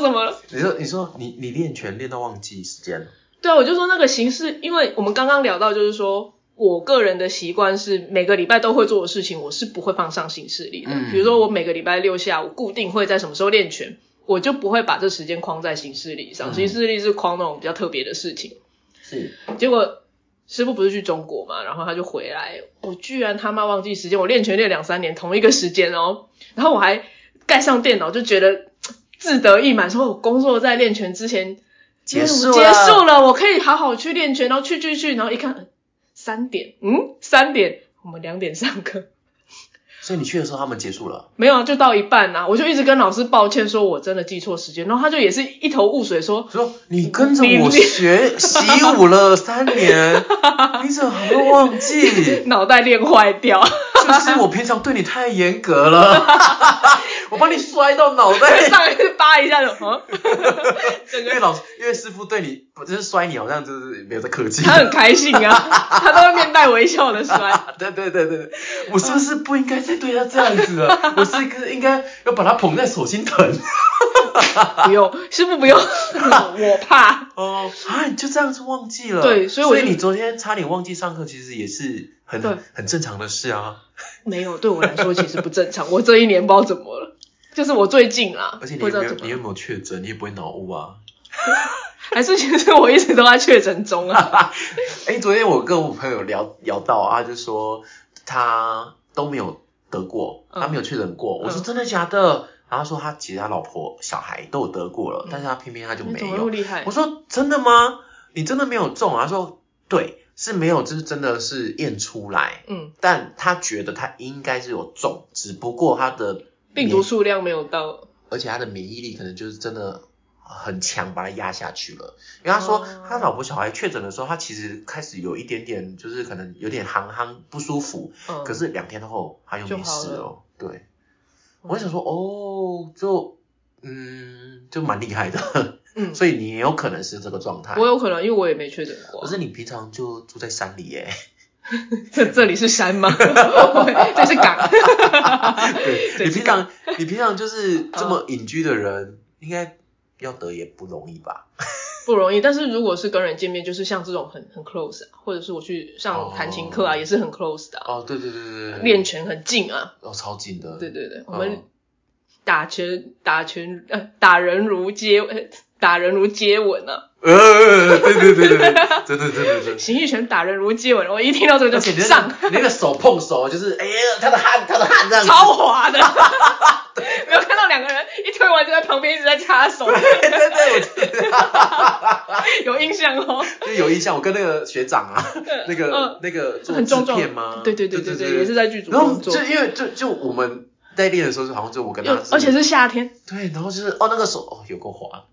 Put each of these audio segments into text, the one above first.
说什么了？你说你说你你练拳练到忘记时间了，对啊，我就说那个形式，因为我们刚刚聊到，就是说我个人的习惯是每个礼拜都会做的事情，我是不会放上行事历的。嗯比如说我每个礼拜六下午固定会在什么时候练拳，我就不会把这时间框在行事历上。嗯行事历是框那种比较特别的事情。是结果师傅不是去中国嘛，然后他就回来，我居然他妈忘记时间，我练拳练两三年，同一个时间哦，然后我还盖上电脑，就觉得自得意满，说我工作在练拳之前结束结了束了，我可以好好去练拳，然后去去去，然后一看三点，嗯，三点，我们两点上课。所以你去的时候他们结束了，没有啊，就到一半啊，我就一直跟老师抱歉说我真的记错时间，然后他就也是一头雾水说，说你跟着我你学习舞了三年，你怎么还会忘记？脑袋练坏掉。就是我平常对你太严格了，我把你摔到脑袋。上一次扒一下就，啊，整个因为老师，因为师傅对你不就是摔你，好像就是没有在客气。他很开心啊，他都会面带微笑的摔。对对对对对，我是不是不应该再对他这样子了？我是一个应该要把他捧在手心疼。不用，师傅不用，我怕。哦，啊，你就这样子忘记了？对所以我就你昨天差点忘记上课，其实也是很很正常的事啊。没有，对我来说其实不正常。我这一年不知道怎么了，就是我最近啦，而且你有没有你有没有确诊？你也不会脑雾啊。还是其实我一直都在确诊中啊。哎，昨天我跟我朋友聊聊到啊，他就说他都没有得过，嗯他没有确诊过。我说嗯真的假的？然后他说他其实他老婆小孩都有得过了，但是他偏偏他就没有。厉害我？说真的吗？你真的没有中啊？他说对，是没有，就是真的是验出来，嗯，但他觉得他应该是有中，只不过他的病毒数量没有到。而且他的免疫力可能就是真的很强，把他压下去了。因为他说哦他老婆小孩确诊的时候，他其实开始有一点点，就是可能有点憨憨不舒服，嗯，可是两天后他又没事了。对，我想说，哦，就嗯，就蛮厉害的。嗯，所以你也有可能是这个状态。我有可能，因为我也没确诊过啊。可是你平常就住在山里耶，这这里是山吗？这是港。对你平常你平常就是这么隐居的人，应该要得也不容易吧？不容易，但是如果是跟人见面，就是像这种很很 close 啊，或者是我去上弹琴课啊，哦也是很 close 的、啊，哦，对对对对对，练拳很近啊，哦超近的，对对对，我哦们打拳打拳呃打人如接呃打人如接吻啊，呃，对对对对对，真的真的真的。形意拳打人如接吻，我一听到这个就上，那个你那个手碰手，就是哎呀，他的汗，他的汗这样，超滑的，没有看到两个人一推完就在旁边一直在擦手，对对对，有印象哦，就有印象，我跟那个学长啊，那个嗯。那个做制片吗？对对对对对对，也是在剧组然后就，因为就就我们在练的时候，就好像就我跟他，而且是夏天，对，然后就是哦那个手哦有够滑，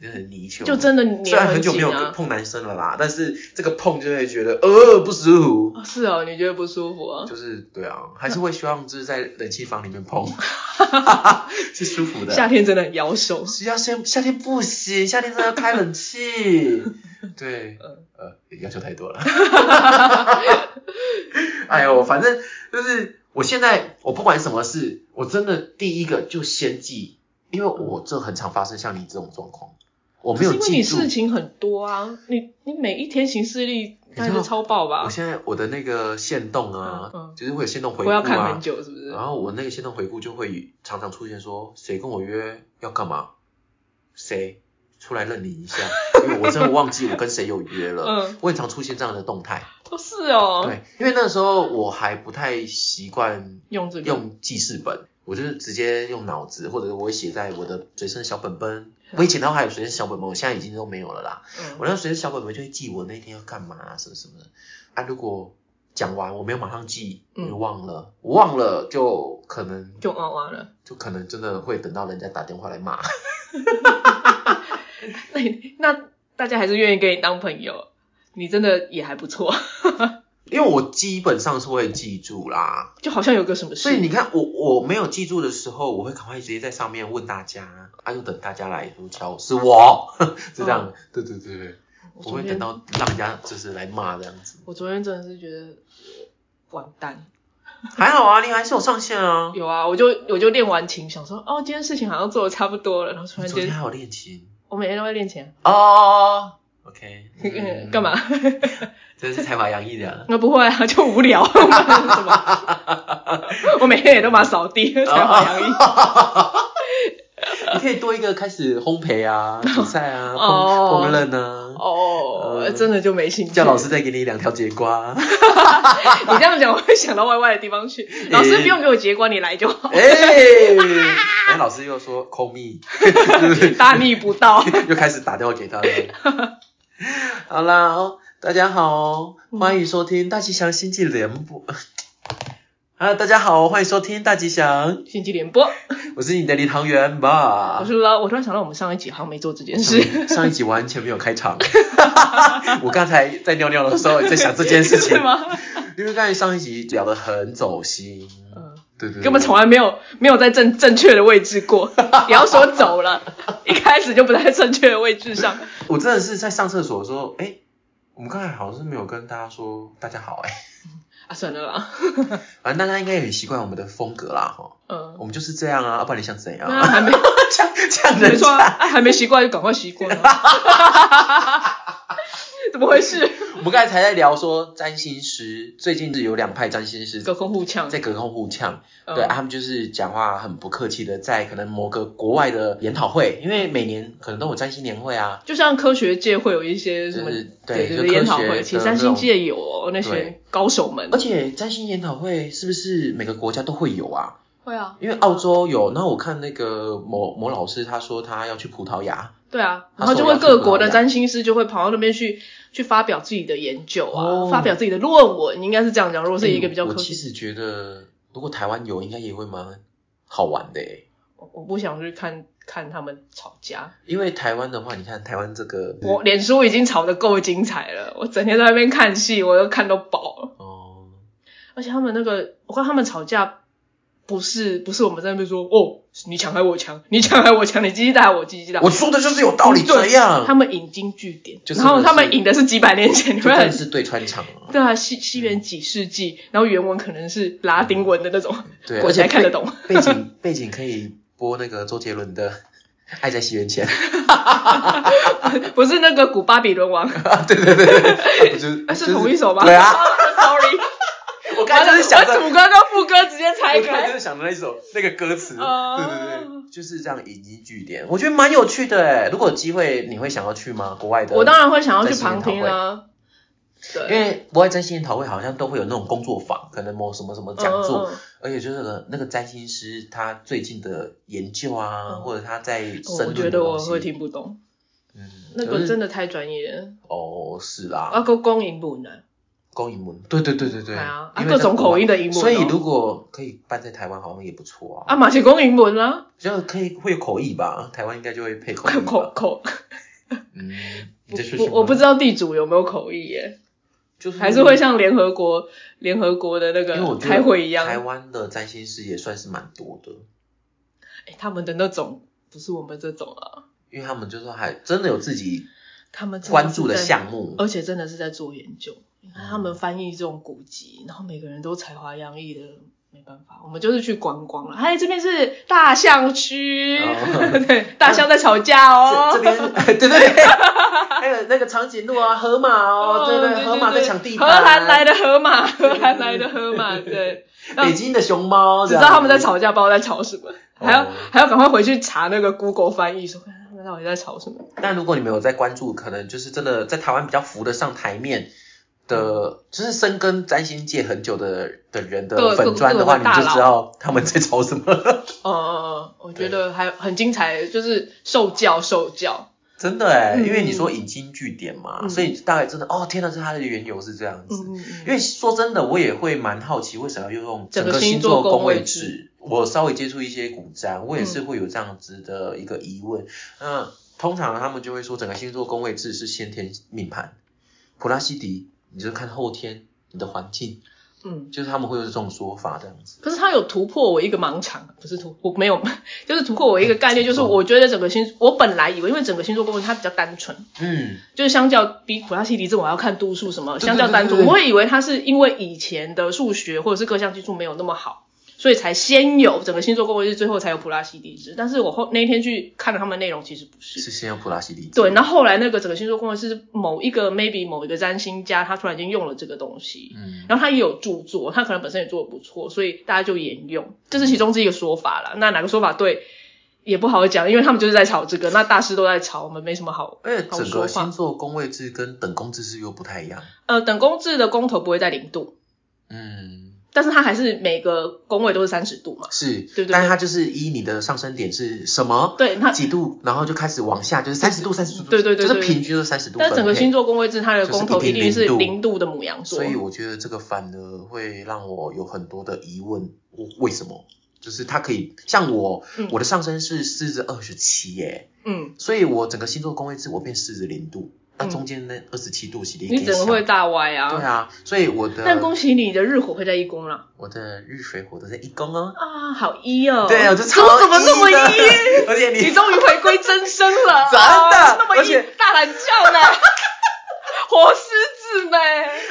真的很泥鳅，就真的虽然很久没有。碰男生了啦，但是这个碰就会觉得呃不舒服，哦是哦，你觉得不舒服啊？就是对啊，还是会希望就是在冷气房里面碰，是舒服的。夏天真的很摇手，夏天夏天不行，夏天真的要开冷气。对，呃，要求太多了。哎呦，反正就是我现在我不管什么事，我真的第一个就先记，因为我这很常发生像你这种状况，我没有记住因为你记。事情很多啊，你你每一天行事历应该超爆吧我？现在我的那个线动啊，嗯嗯就是会有线动回顾我要看啊很，久是不是？然后我那个线动回顾就会常常出现说谁跟我约要干嘛，谁出来认领一下，因为我真的忘记我跟谁有约了。嗯，我很常出现这样的动态，哦是哦，对，因为那时候我还不太习惯用这个用记事本，我就是直接用脑子，或者我会写在我的随身小本本。我以前都还有随身小本本，我现在已经都没有了啦。嗯我那随身小本本就会记我那天要干嘛啊，什么什么的。啊，如果讲完我没有马上记，我嗯就忘了，我忘了就可能就忘忘了。就可能真的会等到人家打电话来骂。那你那大家还是愿意跟你当朋友，你真的也还不错，因为我基本上是会记住啦，就好像有个什么事。所以你看我我没有记住的时候，我会赶快直接在上面问大家，啊，就等大家来说敲是我，是这样，对对对对，我会等到让人家就是来骂这样子。我昨天真的是觉得完蛋，还好啊，你还是有上线啊。有啊，我就我就练完琴，想说哦，今天事情好像做的差不多了，然后突然间昨天还有练琴？我每天都会练琴，哦。OK，嗯，干？嘛？真是才华洋溢的。那 不会啊，就无聊，什么？我每天也都把它扫地，才华洋溢。你可以多一个开始烘焙啊、煮菜啊、哦烹烹饪啊，哦，呃真的就没兴趣。叫老师再给你两条节瓜。你这样讲，我会想到歪歪的地方去。老师不用给我结关，你来就好，哎，然后老师又说 call me，大逆不道。又开始打电话给他了。好啦，哦大家好，欢迎收听大吉祥星际联播。啊，大家好，欢迎收听大吉祥，星际联播，我是你的李唐元吧我。是了。我突然想到，我们上一集好像没做这件事，上一集完全没有开场，我刚才在尿尿的时候也在想这件事情是，吗？因为刚才上一集聊得很走心，嗯，对对对，根本从来没有没有在正正确的位置过。你要说走了，一开始就不在正确的位置上。我真的是在上厕所的时候，哎，我们刚才好像是没有跟大家说大家好，哎，啊，算了啦。反正大家应该也很习惯我们的风格啦，哈，嗯，我们就是这样啊，要不然你想怎样那还没 这样这样人没错啊，家，啊还没习惯就赶快习惯啊。怎么回事？我们刚才才在聊说占星师，最近是有两派占星师隔空互呛。在隔空互呛，嗯对，啊他们就是讲话很不客气的，在可能某个国外的研讨会，因为每年可能都有占星年会啊，就像科学界会有一些什么就是对对对就科学研讨会，其实占星界有哦那些高手们而。且占星研讨会是不是每个国家都会有啊？会啊，因为澳洲有，然后我看那个某某老师他说他要去葡萄牙，对啊，然后就会各国的占星师就会跑到那边去去发表自己的研究啊，哦发表自己的论文，应该是这样讲。如果是一个比较哎科学，我其实觉得如果台湾有，应该也会蛮好玩的诶。我我不想去看看他们吵架。因为台湾的话，你看台湾这个我脸书已经吵得够精彩了，我整天在那边看戏，我都看都饱了。哦，而且他们那个，我看他们吵架，不是不是我们在那边说哦，你抢还我抢，你抢还我抢，你鸡鸡打我鸡鸡打。我说的就是有道理这样，他们引经据典，就是然后他们引的是几百年前，你会很这真的是对穿场了。对啊，西西元几世纪，然后原文可能是拉丁文的那种，对，我才看得懂。背背景背景可以播那个周杰伦的《爱在西元前》不是那个古巴比伦王，啊，对对对对，不是啊是同一首吗？对啊，，sorry，我刚就是想着，我主歌跟副歌直接拆开。我就是想着那首那个歌词，哦对对对，就是这样引经据典，我觉得蛮有趣的哎。如果有机会，你会想要去吗？国外的？我当然会想要去旁听啊。对因对，为国外占星研讨会好像都会有那种工作坊，可能某什么什么讲座，而且就是那个占星师他最近的研究啊，嗯或者他在嗯深我觉得我会听不懂，嗯，那个真的太专业了。哦，是啊，啦，个公英文啊，公英文，对对对对对，啊各种口音的英文哦所以如果可以办在台湾，好像也不错啊，啊，马是公英文啊，就可以会有口译吧，台湾应该就会配口译口口，嗯，你在说什么？我我不知道地主有没有口译耶，就是还是会像联合国联合国的那个开会一样，台湾的占星师也算是蛮多的，哎，他们的那种不是我们这种啊，因为他们就是还真的有自己他们关注的在项目，而且真的是在做研究。你看他们翻译这种古籍，然后每个人都才华洋溢的，没办法，我们就是去观光了。哎，这边是大象区，哦。对，大象在吵架哦。这这边 对对对，还有那个长颈鹿啊，河马哦，对对，河马在抢地荷盘，兰来的河马，荷兰来的河马，对，北京的熊猫，只知道他们在吵架，不知道在吵什么，还要哦还要赶快回去查那个 Google 翻译，说看他们到底在吵什么。但如果你们有在关注，可能就是真的在台湾比较浮得上台面的，就是深耕占星界很久的的人的粉砖的话，你就知道他们在吵什么了。嗯嗯嗯，我觉得还很精彩，就是受教受教。真的哎，嗯因为你说引经据典嘛，嗯所以大概真的哦，天哪，这它的缘由是这样子。嗯嗯嗯。因为说真的，我也会蛮好奇，为什么要用整个星星座宫位位制？我稍微接触一些古占，我也是会有这样子的一个疑问。那通常他们就会说，整个星座宫位制是先天命盘。普拉西迪，你就看后天你的环境。嗯，就是他们会有这种说法这样子。可是他有突破我一个盲场，不是突我没有，就是突破我一个概念，就是我觉得整个星，我本来以为因为整个星座公位它比较单纯，嗯，就是相较比普拉西迪这种我要看度数什么，相较单纯，我会以为它是因为以前的数学或者是各项技术没有那么好，所以才先有整个星座公位制，最后才有普拉西迪制。但是我后那一天去看了他们内容，其实不是。是先有普拉西里。对，然后后来那个整个星座公位是某一个 maybe 某一个占星家，他突然间用了这个东西，嗯，然后他也有著作，他可能本身也做的不错，所以大家就沿用，这是其中之一个说法啦。那哪个说法对也不好讲，因为他们就是在吵这个，那大师都在吵，我们没什么好而且整个星。座宫位制跟等宫制是又不太一样。呃，等宫制的宫头不会在零度，嗯，但是它还是每个宫位都是三十度嘛。是，对对但是它就是依你的上升点是什么，对，它几度，然后就开始往下，就是三十度、三十度，对对对对就是平均都三十度。但整个星座宫位制，它的宫头就是一定是零度的母羊座。所以我觉得这个反而会让我有很多的疑问，我为什么？就是它可以像我，嗯我的上升是狮子二十七耶，嗯，所以我整个星座宫位制我变狮子零度，那嗯中间那二十七度是你整个会大歪啊。对啊，所以我的但恭喜你的日火会在一宫了。我的日水火都在一宫哦。啊，好一哦。对，我就怎超么怎么那么一？而且你你终于回归真身了，真的啊那么一大懒觉呢，活狮子呢，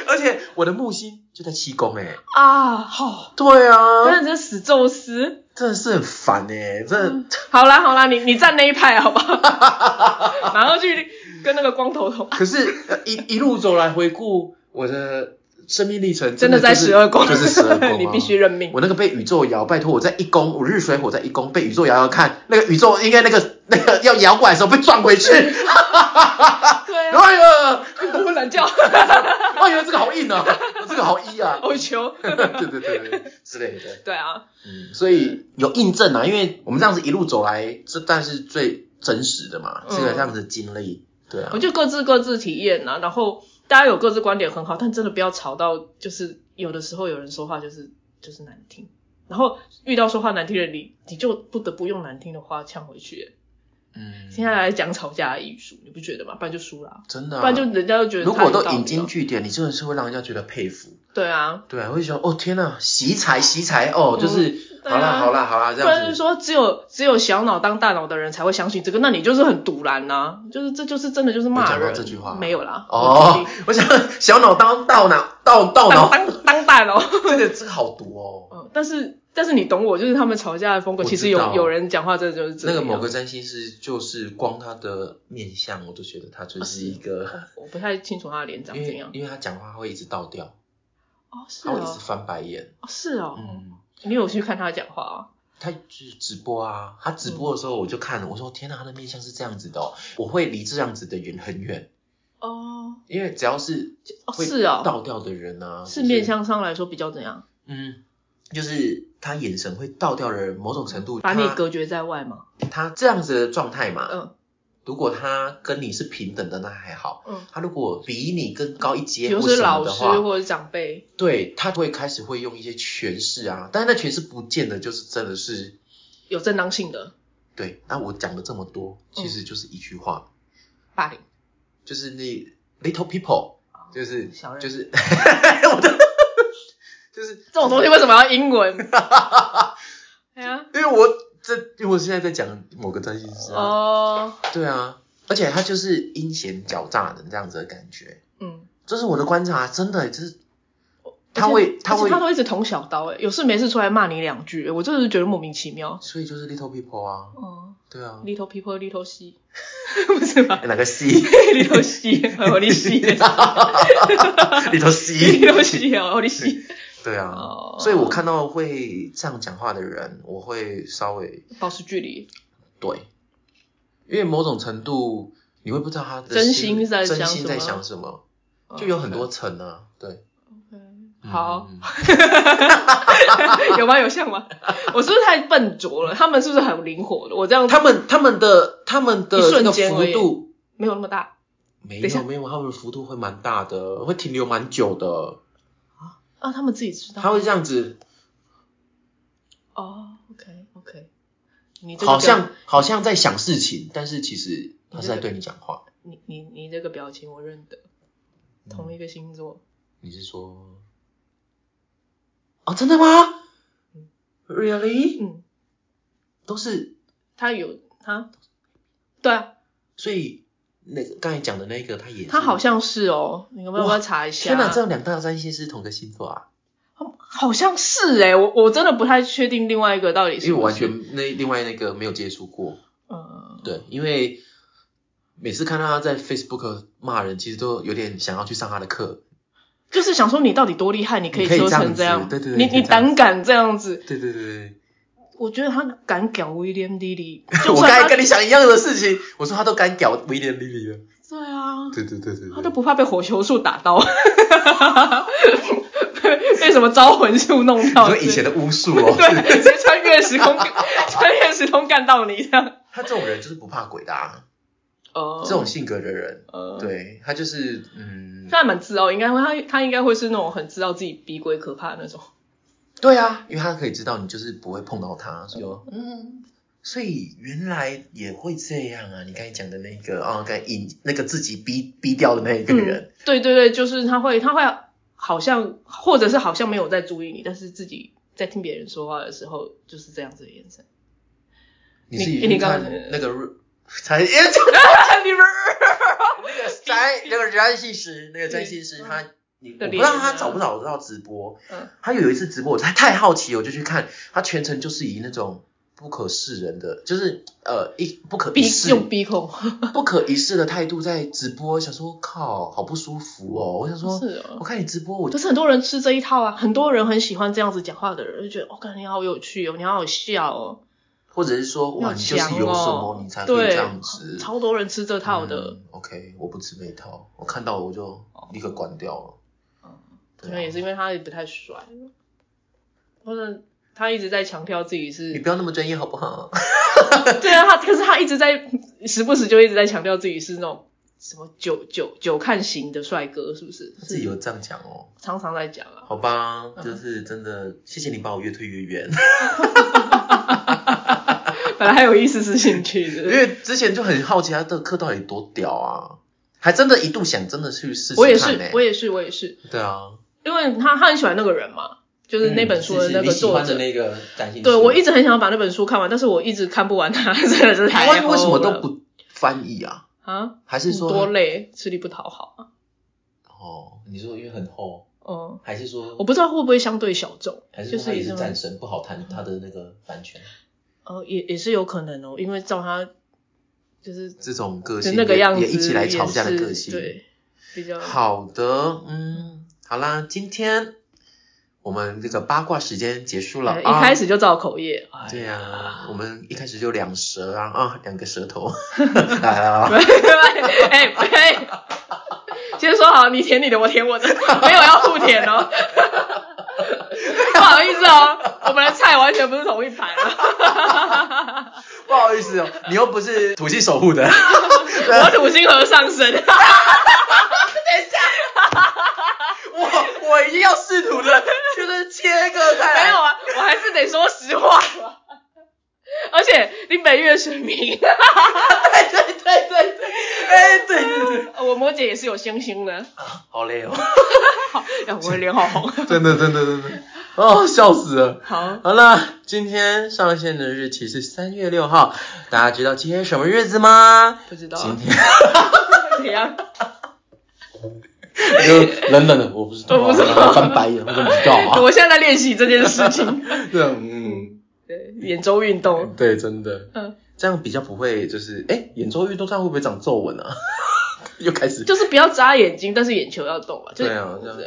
而且我的木星就在七宫哎。啊，好，对啊，真的是死宙斯。真的是很烦哎，真的。好啦好啦，你你站那一派好不好？然后去跟那个光头头，可是呃一一路走来回顾我的生命历程，真的在十二宫，就是十二宫 啊，你必须认命。我那个被宇宙摇，拜托我在一宫，我日水火在一宫，被宇宙摇摇看，那个宇宙应该那个那个要摇过来的时候被撞回去。对啊，哎呀，我们懒觉，哎呀，这个好硬啊，这个好一啊，好球。对对对对之类的。对啊，嗯，所以有印证啊，因为我们这样子一路走来，这但是最真实的嘛，嗯这个这样子经历，对啊我，就各自各自体验啊，然后大家有各自观点很好，但真的不要吵到，就是有的时候有人说话就是就是难听，然后遇到说话难听的你，你就不得不用难听的话呛回去。嗯，现在来讲吵架的艺术，你不觉得吗？不然就输了啊、真的、啊，不然就人家就觉得如果都引经据典，你真的是会让人家觉得佩服。对啊，对啊，会觉得哦天呐，习才习才哦，就是、好啦好啦好啦这样子。就是说只有只有小脑当大脑的人才会相信这个，那你就是很堵然呐、就是这就是真的就是骂有讲到人。这句话没有啦。哦，我 想小脑当大脑当脑，当当大脑。这个这个好毒哦。嗯，但是但是你懂我，就是他们吵架的风格，其实有有人讲话真的就是这。那个某个占星师，就是光他的面相，我都觉得他就是一个，我不太清楚他的脸长因怎样。为因为他讲话会一直倒掉，哦，是他会一直哦，翻白眼。哦是哦，嗯，你有去看他讲话啊？他就是直播啊，他直播的时候我就看了，我说天哪，他的面相是这样子的哦，我会离这样子的人很远，哦，因为只要是是哦。倒掉的人啊，是就面相上来说比较怎样？嗯，就是他眼神会倒掉的人，某种程度把你隔绝在外嘛？他这样子的状态嘛，嗯如果他跟你是平等的，那还好。嗯，他如果比你更高一阶或什如是老师或者长辈，对他会开始会用一些诠释啊，但是那诠释不见得就是真的是有正当性的对。那我讲了这么多，其实就是一句话，霸凌。就是那 little people，就是哦小人就是 我的 就是这种东西为什么要英文？哎呀，因为我这因为我现在在讲某个占星师啊，哦，对啊，而且他就是阴险狡诈的这样子的感觉，嗯，这是我的观察，真的就是他会他会，他都一直捅小刀，哎，有事没事出来骂你两句，我真的是觉得莫名其妙。所以就是 little people 啊，哦。对啊，，little people little 西，不是吧？哪个 C？little 西，我你西 little C，little 西哦，我你西，对啊哦，所以我看到会这样讲话的人，我会稍微保持距离。对，因为某种程度你会不知道他的真心在真心在想什么。就有很多层啊，对，OK，好，嗯。有吗？有像吗？我是不是太笨拙了？他们是不是很灵活的？我这样他们他们的他们的一瞬这个间幅度没有那么大。没有没有，他们的幅度会蛮大的，会停留蛮久的，啊？他们自己知道他会这样子，哦。OK OK，你好像好像在想事情，但是其实他是在对你讲话。你你你这个表情我认得，嗯同一个星座，你是说哦，真的吗？Really？嗯，都是，他有他，对啊，所以那个刚才讲的那个，他也他好像是哦，你有没有要查一下？天哪，这两大占星是同个星座啊？好像是哎，我我真的不太确定另外一个到底是，因为我完全那另外那个没有接触过。嗯，对，因为每次看到他在 Facebook 骂人，其实都有点想要去上他的课。就是想说你到底多厉害，你可以说成这样，对对对，你你胆敢这样子，对对对对。我觉得他敢搞威廉莉莉，我刚才跟你想一样的事情，我说他都敢搞威廉莉莉了。对啊，对对对对，他都不怕被火球术打到。被什么招魂术弄到？说以前的巫术哦，对，直接穿越时空，穿越时空干到你这样。他这种人就是不怕鬼的啊，哦，这种性格的人，呃，对他就是嗯，他蛮自傲，应该会他他应该会是那种很知道自己比鬼可怕的那种。对啊，因为他可以知道你就是不会碰到他，说嗯，所以原来也会这样啊。你刚才讲的那个啊，刚引那个自己逼逼掉的那一个人，对对对，就是他会他会。好像，或者是好像没有在注意你，但是自己在听别人说话的时候，就是这样子的眼神。你是你看 那个才，你那个占那个占星师，那个占星师他，你我不知道他找不找得到直播。嗯。他有一次直播，我太太好奇，我就去看，他全程就是以那种。不可视人的，就是呃一不可一世用鼻孔不可一世的态度在直播，想说靠，好不舒服哦。我想说，是我看你直播，我可是很多人吃这一套啊，很多人很喜欢这样子讲话的人，就觉得哦，感觉你好有趣哦，你好好笑哦，或者是说哇，你就是有什么你才会这样子，超多人吃这套的。OK，我不吃那一套，我看到我就立刻关掉了。嗯，可能也是因为他也不太帅，或者。他一直在强调自己是，你不要那么专业好不好？对啊，他可是他一直在时不时就一直在强调自己是那种什么久久久看型的帅哥，是不是？他自己有这样讲哦，常常在讲啊。好吧，就是真的，谢谢你把我越推越远。本来还有一丝丝兴趣的，因为之前就很好奇他的课到底多屌啊，还真的一度想真的去试试看。我也是，我也是，我也是。对啊，因为他他很喜欢那个人嘛。就是那本书的那个作者，那个对我一直很想要把那本书看完，但是我一直看不完他，真的是太台湾为什么都不翻译啊？啊？还是说多累，吃力不讨好啊？哦，你说因为很厚，嗯，还是说我不知道会不会相对小众，还是说也是战神不好谈他的那个版权？哦，也也是有可能哦，因为照他就是这种个性那个样子，也一起来吵架的个性，对，比较好的，嗯，好啦，今天。我们这个八卦时间结束了，一开始就造口业。对呀，我们一开始就两舌啊啊，两个舌头。来了。哎哎，先说好，你舔你的，我舔我的，没有要互舔哦。不好意思哦，我们的菜完全不是同一盘啊。不好意思哦，你又不是土星守护的。我土星和上升。等一下。我我一定要试图的，就是切割开。没有啊，我还是得说实话。而且你北月水明，对对对对对，哎对对对，我摩羯也是有星星的啊。好累哦。好，我脸好红。真的真的真的，哦 笑死了。好，好了，今天上线的日期是三月六号，大家知道今天什么日子吗？不知道。今天。怎样？就冷冷的，我不知道，我不知道，翻白眼，我怎么知道啊？我现在在练习这件事情。对，嗯，对，眼周运动。对，真的，嗯，这样比较不会，就是哎，眼周运动这样会不会长皱纹啊？又开始，就是不要眨眼睛，但是眼球要动啊。对啊，这样，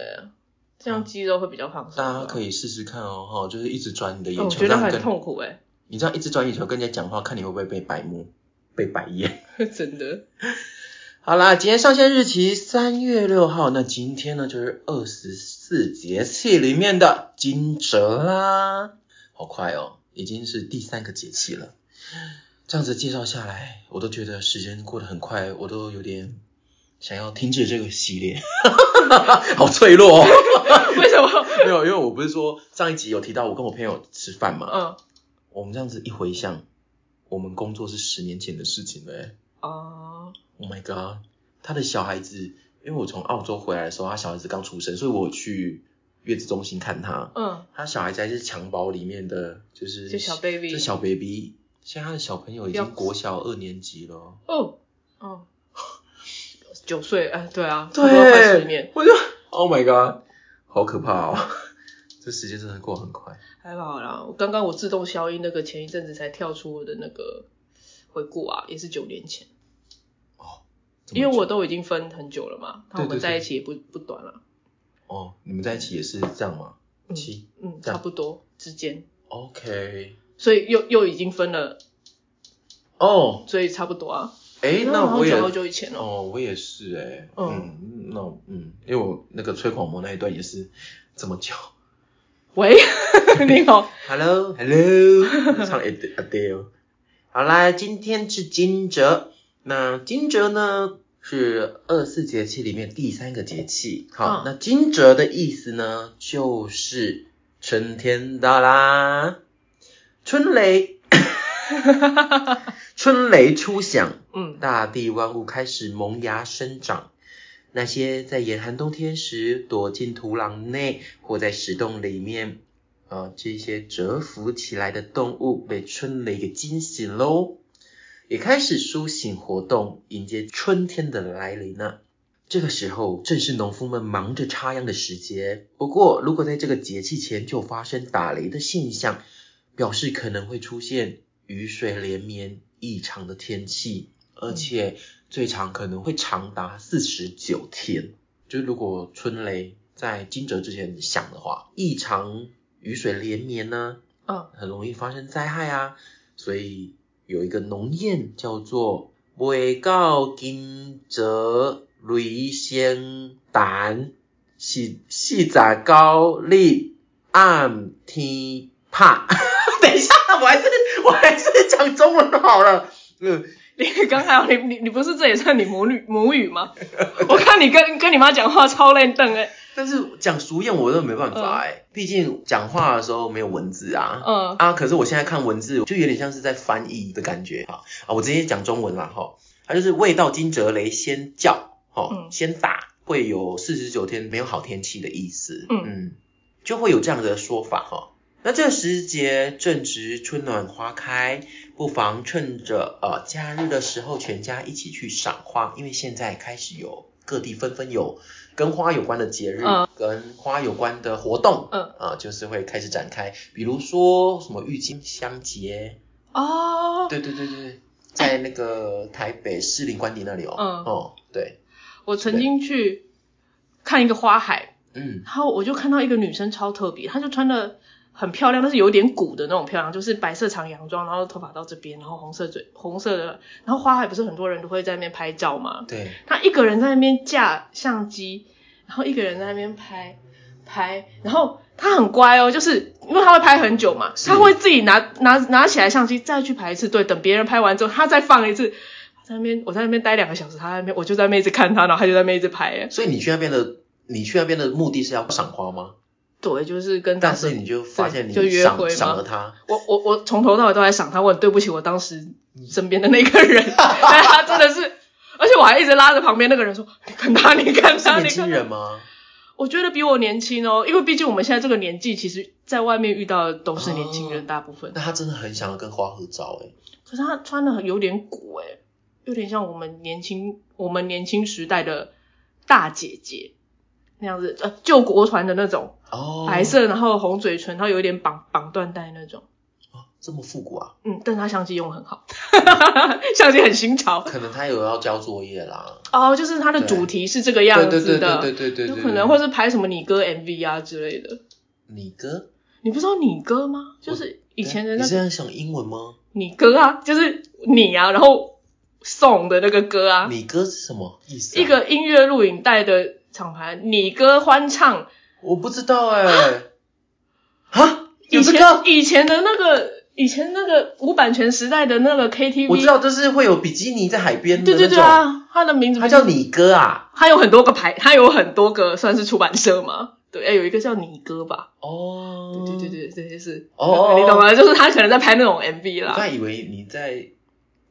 这样肌肉会比较放松。大家可以试试看哦，哈，就是一直转你的眼球，我觉得很痛苦哎。你这样一直转眼球跟人家讲话，看你会不会被白目、被白眼？真的。好啦，今天上线日期三月六号，那今天呢就是二十四节气里面的惊蛰啦，好快哦，已经是第三个节气了。这样子介绍下来，我都觉得时间过得很快，我都有点想要停止这个系列，好脆弱。哦。为什么？没有，因为我不是说上一集有提到我跟我朋友吃饭嘛，嗯，我们这样子一回想，我们工作是十年前的事情了，哦。Oh my god，他的小孩子，因为我从澳洲回来的时候，他小孩子刚出生，所以我去月子中心看他，嗯，他小孩子还是襁褓里面的，就是就小 baby 这小 baby，现在他的小朋友已经国小二年级了。哦，哦，九岁，哎，对啊，差不多快十年，我就 Oh my God，好可怕哦！这时间真的过很快。还好啦。我刚刚我自动消音那个前一阵子才跳出我的那个回顾啊，也是九年前，因为我都已经分很久了嘛，那我们在一起也不不短了，哦，你们在一起也是这样吗？嗯七嗯，差不多之间，OK，所以又又已经分了，哦，所以差不多啊。哎，那那我也好久以前了。哦，我也是哎，嗯。嗯，那嗯，因为我那个吹狂魔那一段也是这么久。喂，你好，Hello。Hello，唱 Ad- Adele。好啦，今天是惊蛰，那惊蛰呢是二十四节气里面第三个节气。好，嗯。那惊蛰的意思呢，就是春天到啦，春雷，春雷初响，嗯。大地万物开始萌芽生长。那些在严寒冬天时躲进土壤内或在石洞里面，呃，这些蛰伏起来的动物被春雷给惊醒喽，也开始苏醒活动，迎接春天的来临呢。这个时候正是农夫们忙着插秧的时节。不过，如果在这个节气前就发生打雷的现象，表示可能会出现雨水连绵、异常的天气，而且最长可能会长达四十九天。就是如果春雷在惊蛰之前响的话，异常雨水连绵呢，嗯很容易发生灾害啊。所以有一个农谚叫做“未到金泽雷先蛋，是四十高你暗天怕”。等一下，我还是 我还是讲中文好了。嗯，你刚才你你你不是这也算你母语母语吗？我看你跟跟你妈讲话超练瞪哎，但是讲熟谚我都没办法哎、毕竟讲话的时候没有文字啊。嗯啊，可是我现在看文字，就有点像是在翻译的感觉哈。啊，我直接讲中文啦哈。它就是未到惊蛰雷先叫，哈、嗯先打，会有四十九天没有好天气的意思。嗯就会有这样的说法哈。那这个时节正值春暖花开，不妨趁着呃假日的时候，全家一起去赏花，因为现在开始有各地纷纷有跟花有关的节日，嗯跟花有关的活动，嗯啊、就是会开始展开，比如说什么郁金香节，哦，对对对对，在那个台北士林官邸那里哦，嗯哦，对，我曾经去看一个花海，嗯。然后我就看到一个女生超特别，她就穿的很漂亮，但是有点鼓的那种漂亮，就是白色长洋装，然后头发到这边，然后红色嘴红色的，然后花海不是很多人都会在那边拍照嘛？对，他一个人在那边架相机，然后一个人在那边拍拍，然后他很乖哦，就是因为他会拍很久嘛，是她会自己拿拿拿起来相机再去排一次，队，等别人拍完之后，他再放一次。在那边，我在那边待两个小时，他在那边，我就在那边一直看他，然后他就在那边一直拍。哎，所以你去那边的，你去那边的目的是要赏花吗？对，就是跟但是你就发现你就约会嘛赏了他，我我我从头到尾都在赏他，我很对不起我当时身边的那个人，但他真的是，而且我还一直拉着旁边那个人说：“你看他，你看他，是年轻。人吗？”我觉得比我年轻哦，因为毕竟我们现在这个年纪，其实在外面遇到的都是年轻人，哦大部分。那他真的很想要跟花合照哎，可是他穿的很有点古诶，有点像我们年轻我们年轻时代的大姐姐那样子，呃，救国团的那种哦，白色，然后红嘴唇，然后有一点绑绑缎带那种。哦这么复古啊？嗯，但是他相机用得很好，相机很新潮。可能他有要交作业啦，哦，就是他的主题是这个样对对子的，对对对对对，有可能或是拍什么你哥 MV 啊之类的。你哥，你不知道你哥吗？就是以前的你那个是在想英文吗？你哥啊，就是你啊，然后送的那个歌啊，你哥是什么意思、啊？一个音乐录影带的厂牌，你哥欢唱。我不知道哎、啊，有以前这个？以前的那个以前那个无版权时代的那个 KTV，我知道，就是会有比基尼在海边的对对对啊，他的名字他叫你哥啊？他有很多个牌，他有很多个算是出版社嘛。对，哎，有一个叫你哥吧？哦，对对对对，这些是哦哦哦你懂吗？就是他可能在拍那种 MV 啦。我刚才以为你在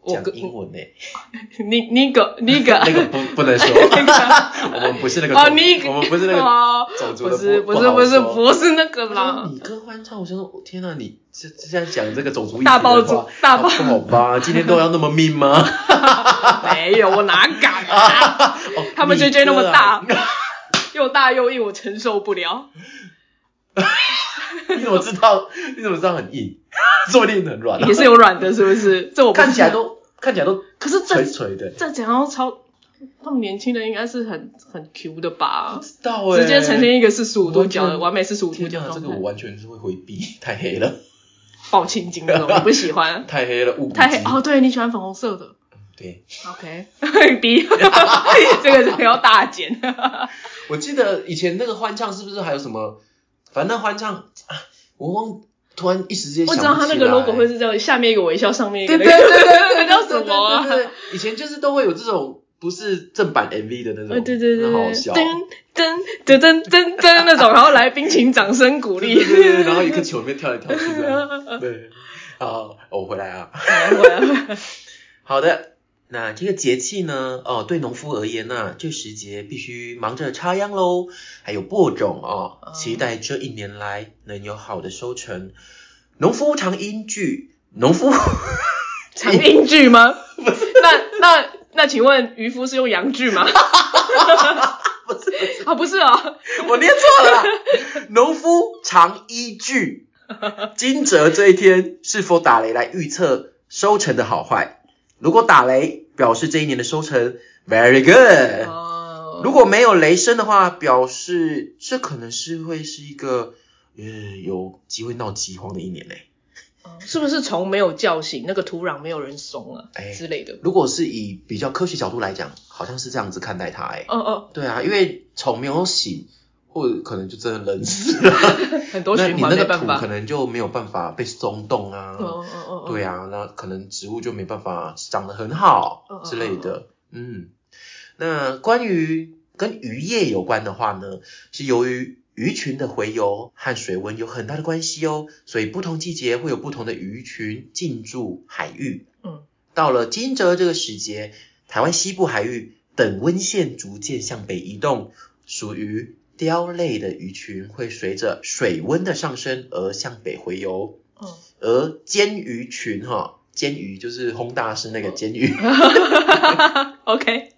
讲英文呢、你你个你个。那个不不能说，我们不是那个哦，种你我们不是那个哦种族的不是不是不是不是那个啦，你跟欢唱，我想说，天哪，你这这现在讲这个种族大爆话竹大爆好吧，今天都要那么命吗？没有，我哪敢啊！哦他们你 JJ 那么大，又大又硬，我承受不了。你怎么知道？你怎么知道很硬？说不定很软、啊，也是有软的，是不是？这我看起来，都看起来都可是垂这垂的，这怎样超？他们年轻人应该是很很 Q 的吧不？知道哎、直接呈现一个四十五度角的完完美四十五度，角状态这个我，完全是会回避，太黑了，爆青筋那种，你不喜欢？太黑了，雾太黑哦，对你喜欢粉红色的对，，OK，逼这个这个要大减。我记得以前那个欢唱是不是还有什么？反正欢唱啊，我忘，突然一时间我想不起知道他那个 logo 会是这样，下面一个微笑，上面一个对那个对对对对，那叫 什么以前就是都会有这种不是正版 MV 的那种，呃，对对对对，很好笑。噔噔噔噔噔噔那种，然后来宾请掌声鼓励。对对对对，然后一个球里面跳来跳去这样。对，好，我回来啊。回来 好的，那这个节气呢，哦，对农夫而言呢、这时节必须忙着插秧喽，还有播种哦，哦期待这一年来能有好的收成。农夫常因剧，农夫 常因句吗？那 那那，请问渔夫是用洋句吗？不是不是，啊，不是哦，我念错了啦。农夫常依据惊蛰这一天是否打雷来预测收成的好坏。如果打雷，表示这一年的收成 very good。哦，如果没有雷声的话，表示这可能是会是一个呃有机会闹饥荒的一年呢。是不是虫没有叫醒，那个土壤没有人松啊哎之类的？如果是以比较科学角度来讲，好像是这样子看待它哎。哦哦，对啊，因为虫没有醒，或者可能就真的冷死了。很多循那你那个土可。能就没有办法被松动啊。嗯嗯嗯嗯，对啊，那可能植物就没办法长得很好之类的。嗯，那关于跟渔业有关的话呢，是由于鱼群的洄游和水温有很大的关系哦，所以不同季节会有不同的鱼群进驻海域。嗯，到了惊蛰这个时节，台湾西部海域等温线逐渐向北移动，属于鲷类的鱼群会随着水温的上升而向北洄游。嗯而煎鱼群哈，煎鱼就是轰大师那个煎鱼，嗯，OK，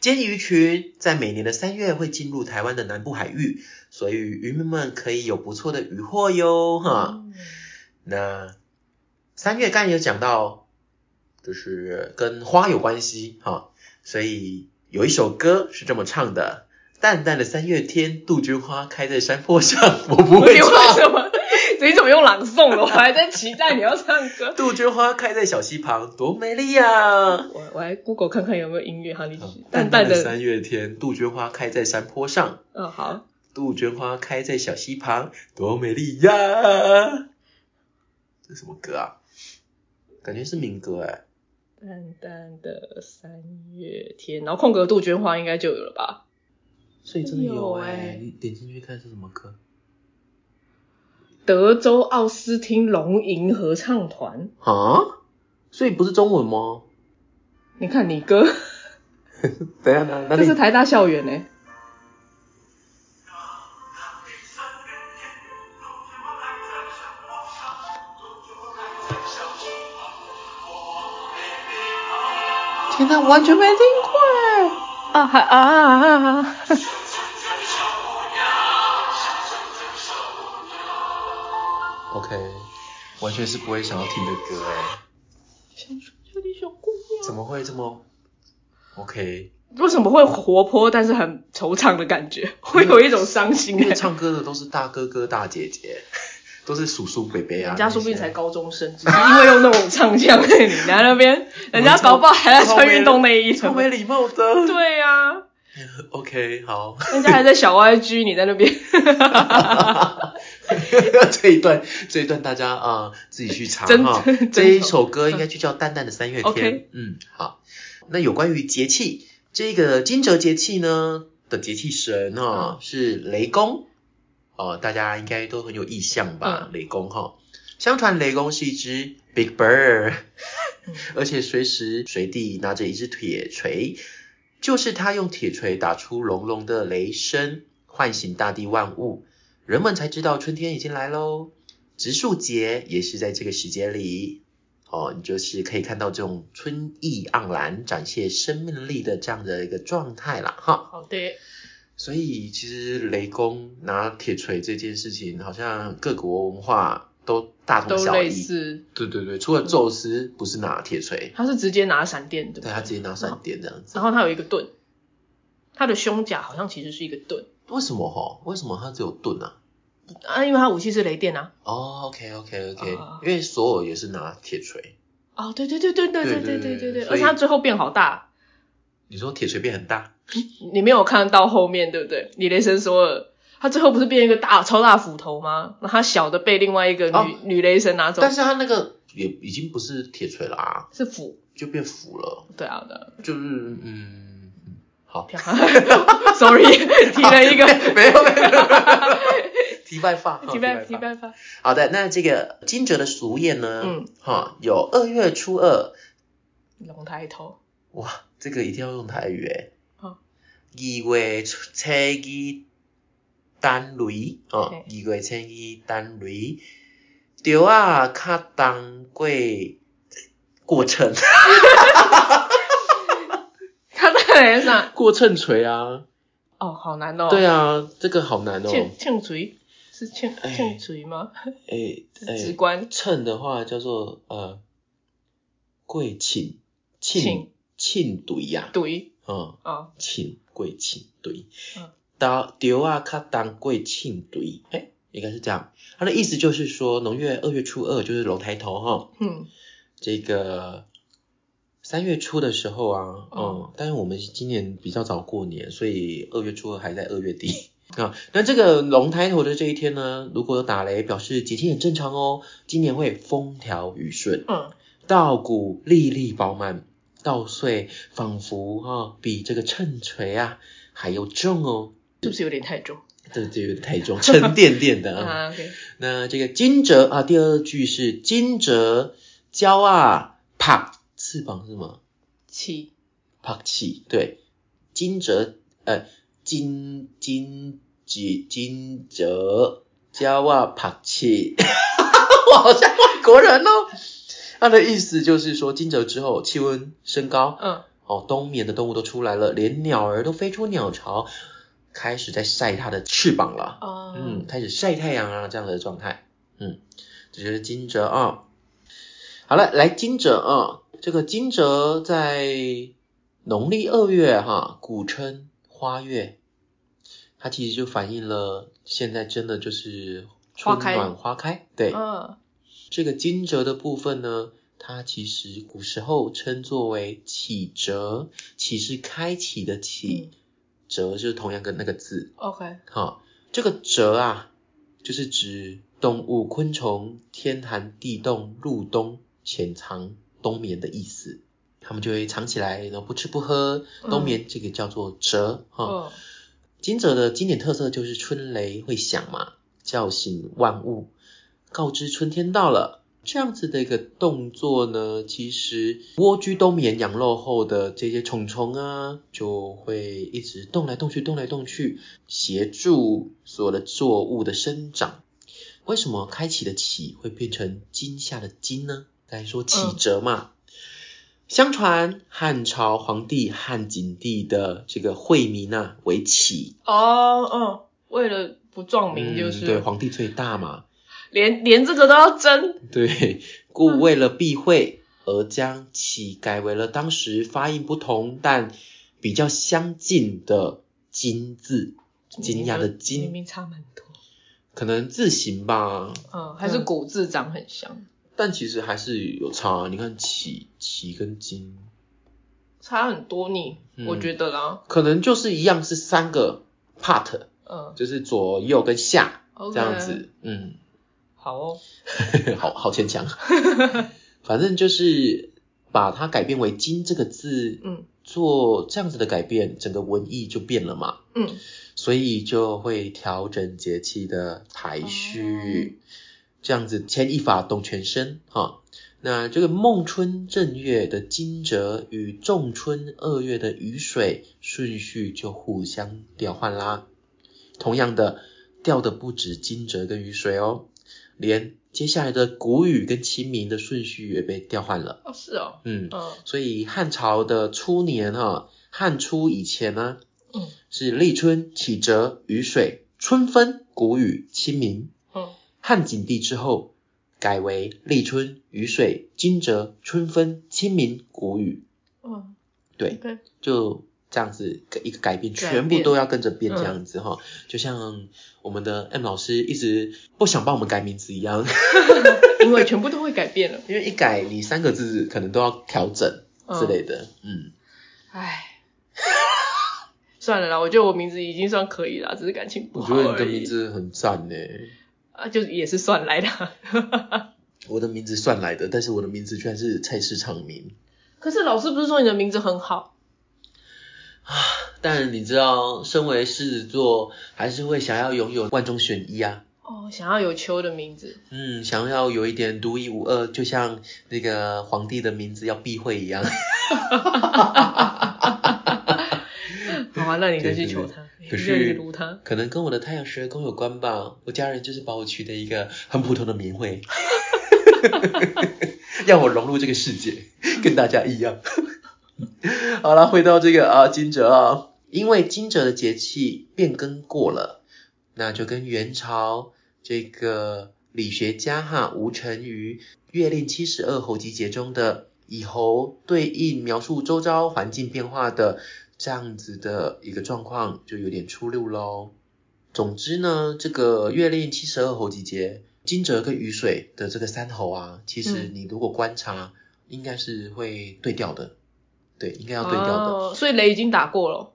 煎鱼群在每年的三月会进入台湾的南部海域，所以渔民们可以有不错的渔获哟哈。嗯那三月刚才有讲到，就是跟花有关系哈，所以有一首歌是这么唱的：淡淡的三月天，杜鹃花开在山坡上。我不会你为唱。什么？你怎么用朗诵了？我还在期待你要唱歌。杜鹃花开在小溪旁，多美丽呀！我我来 Google 看看有没有音乐哈，你好淡淡的，三月天，杜鹃花开在山坡上，嗯好，杜鹃花开在小溪旁，多美丽呀！这什么歌啊？感觉是民歌哎。淡淡的三月天，然后空格杜鹃花应该就有了吧？所以真的有有哎、欸你点进去看是什么歌德州奥斯汀龙吟合唱团，啊？所以不是中文吗？你看你哥，等一下哪哪里？这是台大校园呢、天哪，完全没听过哎！啊还啊啊啊啊！OK，完全是不会想要听的歌哎，想说这里小姑娘，怎么会这么 OK？为什么会活泼但是很惆怅的感觉？会有一种伤心的、因为唱歌的都是大哥哥大姐姐，都是叔叔伯伯啊。人家说不定才高中生，只是因为用那种唱腔在你在那边，人家搞不好还在穿运动内衣。超没礼貌的。对呀、啊，OK，好。人家还在小 YG，你在那边。这一段，这一段大家啊、呃自己去查哈。这一首歌应该就叫《淡淡的三月天》。嗯，好。那有关于节气，这个惊蛰节气呢的节气神哈、嗯是雷公，哦、大家应该都很有印象吧？嗯雷公哈，相传雷公是一只 big bird，嗯 而且随时随地拿着一只铁锤，就是他用铁锤打出隆隆的雷声，唤醒大地万物，人们才知道春天已经来喽。植树节也是在这个时节里，哦，你就是可以看到这种春意盎然、展现生命力的这样的一个状态啦，哈。好的，所以其实雷公拿铁锤这件事情，好像各国文化都大同都类小异。似。对对对，除了宙斯不是拿铁锤，他是直接拿闪电，对不对他直接拿闪电这样子。然后他有一个盾，他的胸甲好像其实是一个盾为什么哈？为什么它只有盾啊？啊，因为它武器是雷电啊。哦，OK OK OK，、啊因为索尔也是拿铁锤。哦，对对对对对对对对对对而且它最后变好大，你说铁锤变很大，你没有看到后面对不对？你雷神索尔，他最后不是变一个大超大斧头吗？然后他小的被另外一个女、哦女雷神拿走，但是他那个也已经不是铁锤了啊，是斧。就变斧了，对啊，对啊。就是嗯，好，Sorry，提了一个。没有没有。提白发，提白提白发。好的，那这个惊蛰的俗谚呢？嗯，哈，有二月初二，龙抬头，哇，这个一定要用台语诶。好二月初初二单雷，哦，嘿。二月初二单雷，钓啊卡当过过秤，他在脸上。过秤锤啊，哦，好难哦。对啊，这个好难哦。秤秤锤？是庆哎。庆锤吗？诶诶，直观秤的话叫做呃贵庆庆庆庆对呀，对嗯。啊，庆贵庆对嗯，到丢啊卡当贵庆对，哎，应该是这样。它的意思就是说，农月二月初二就是龙抬头哈，嗯。这个三月初的时候啊，嗯哦，但是我们今年比较早过年，所以二月初二还在二月底。啊，那这个龙抬头的这一天呢，如果有打雷，表示节气很正常哦，今年会风调雨顺。嗯，稻谷粒粒饱满，稻穗仿佛哈、比这个秤锤啊还要重哦。是不是有点太重 这这有点太重，沉甸甸的啊。那这个惊蛰啊，第二句是惊蛰骄啊，啪，翅膀是什么？七啪气，对，惊蛰呃惊惊惊惊蛰骄啊，啪气，我好像外国人哦。它的意思就是说，惊蛰之后气温升高，嗯哦，冬眠的动物都出来了，连鸟儿都飞出鸟巢，开始在晒它的翅膀了。啊嗯，开始晒太阳啊，这样的状态。嗯，这就是惊蛰啊。好了，来惊蛰啊，这个惊蛰在农历二月哈，古称花月，它其实就反映了现在真的就是春暖花开。对，嗯。这个惊蛰的部分呢，它其实古时候称作为启蛰，启是开启的启，嗯。蛰就是同样跟那个字。，OK，好，这个蛰啊，就是指动物、昆虫天寒地冻、入冬潜藏冬眠的意思。他们就会藏起来，然后不吃不喝，冬眠，这个叫做蛰哈。嗯惊蛰的经典特色就是春雷会响嘛，叫醒万物，告知春天到了。这样子的一个动作呢，其实蜗居冬眠养肉后的这些虫虫啊，就会一直动来动去，动来动去，协助所有的作物的生长。为什么开启的启会变成惊吓的惊呢？刚才说启蛰嘛，相传汉朝皇帝汉景帝的这个惠民啊为启，哦嗯，为了不撞名就嗯是。对皇帝最大嘛，连连这个都要争，对，故为了避讳而将启改为了当时发音不同但比较相近的金字，惊讶的明惊，明差蛮多，可能字形吧，嗯，还是古字长很像，但其实还是有差。你看启启跟金，差很多你，嗯。我觉得啦，可能就是一样是三个 part，嗯。就是左右跟下这样子，嗯。好哦，好好牵强，反正就是把它改变为“金”这个字，嗯做这样子的改变，整个文意就变了嘛，嗯。所以就会调整节气的排序，这样子牵一发动全身哈。那这个孟春正月的惊蛰与仲春二月的雨水顺序就互相调换啦。同样的，调的不止惊蛰跟雨水哦，连接下来的谷雨跟清明的顺序也被调换了。哦，是哦，嗯，嗯所以汉朝的初年哈、汉初以前呢，嗯是立春、启蛰、雨水、春分、谷雨、清明。嗯，汉景帝之后改为立春、雨水、惊蛰、春分、清明、谷雨，嗯，对，OK，就这样子一个改变，全部都要跟着变嗯这样子哈、就像我们的 M 老师一直不想帮我们改名字一样，因为全部都会改变了。因为一改你三个字可能都要调整之类的，嗯，唉，算了啦，我觉得我名字已经算可以啦，只是感情不好我觉得你的。名字很赞呢。啊，就也是算来的。我的名字算来的，但是我的名字居然是菜市场名。可是老师不是说你的名字很好？啊 但你知道，身为狮子座，还是会想要拥有万中选一啊。哦，想要有秋的名字。嗯，想要有一点独一无二，就像那个皇帝的名字要避讳一样。那你再去求他，他。可能跟我的太阳蛇宫有关吧。我家人就是把我取的一个很普通的名讳，让我融入这个世界，跟大家一样。好了，回到这个啊惊蛰啊，因为惊蛰的节气变更过了，那就跟元朝这个理学家哈吴承于《月令七十二候集结》中的以猴对应描述周遭环境变化的这样子的一个状况，就有点出入喽。总之呢，这个《月令七十二候集结》惊蛰跟雨水的这个三候啊，其实嗯你如果观察，应该是会对调的。对，应该要对调的。哦，所以雷已经打过了，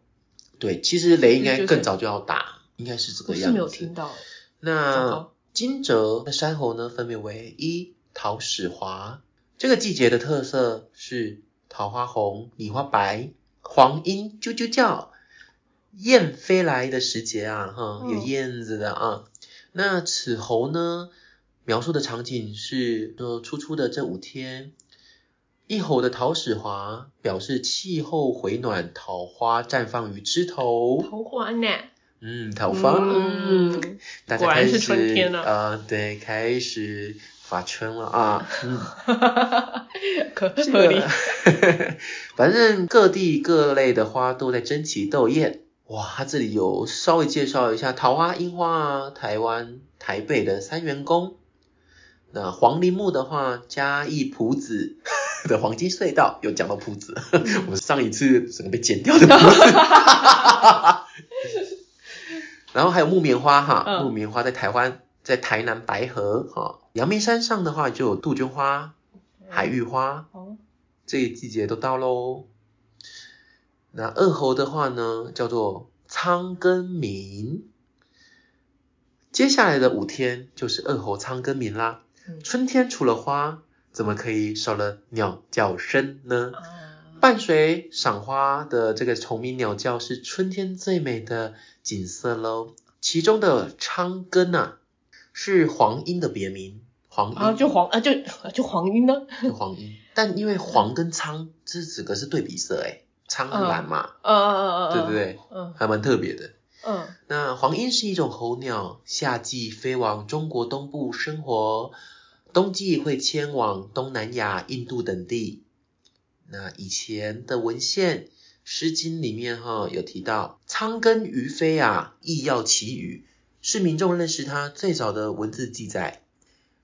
对，其实雷应该更早就要打，应该是这个样子。我是没有听到。那糕惊蛰的山猴呢，分别为一桃始华，这个季节的特色是桃花红、梨花白，黄莺啾啾叫，燕飞来的时节啊，哈，嗯有燕子的啊。那此猴呢，描述的场景是说初初的这五天。一吼的桃始华表示气候回暖，桃花绽放于枝头。桃花呢？嗯，桃花，嗯，嗯，大家开始果然是春天了呃，对，开始发春了啊，嗯，可这合理个。反正各地各类的花都在争奇斗艳。哇，它这里有稍微介绍一下桃花、樱花啊，台湾台北的三元宫。那黄梨木的话，嘉义埔子 的黄金隧道有讲到埔子，我上一次整个被剪掉的埔子。然后还有木棉花哈，嗯木棉花在台湾，在台南白河哈，阳明山上的话就有杜鹃花、海芋花，哦，这个季节都到喽。那二猴的话呢，叫做仓庚明。接下来的五天就是二猴仓庚明啦。嗯春天除了花，怎么可以少了鸟叫声呢？啊伴随赏花的这个虫鸣鸟叫是春天最美的景色喽。其中的仓庚啊，是黄莺的别名，黄莺啊，就黄啊，就就黄莺呢？就黄莺，但因为黄跟苍这几个是对比色，诶，苍跟蓝嘛，嗯嗯嗯嗯，对不对？嗯还蛮特别的。嗯那黄莺是一种候鸟，夏季飞往中国东部生活，冬季会迁往东南亚、印度等地。那以前的文献《诗经》里面哈有提到“仓庚于飞”啊，意要其语，是民众认识他最早的文字记载。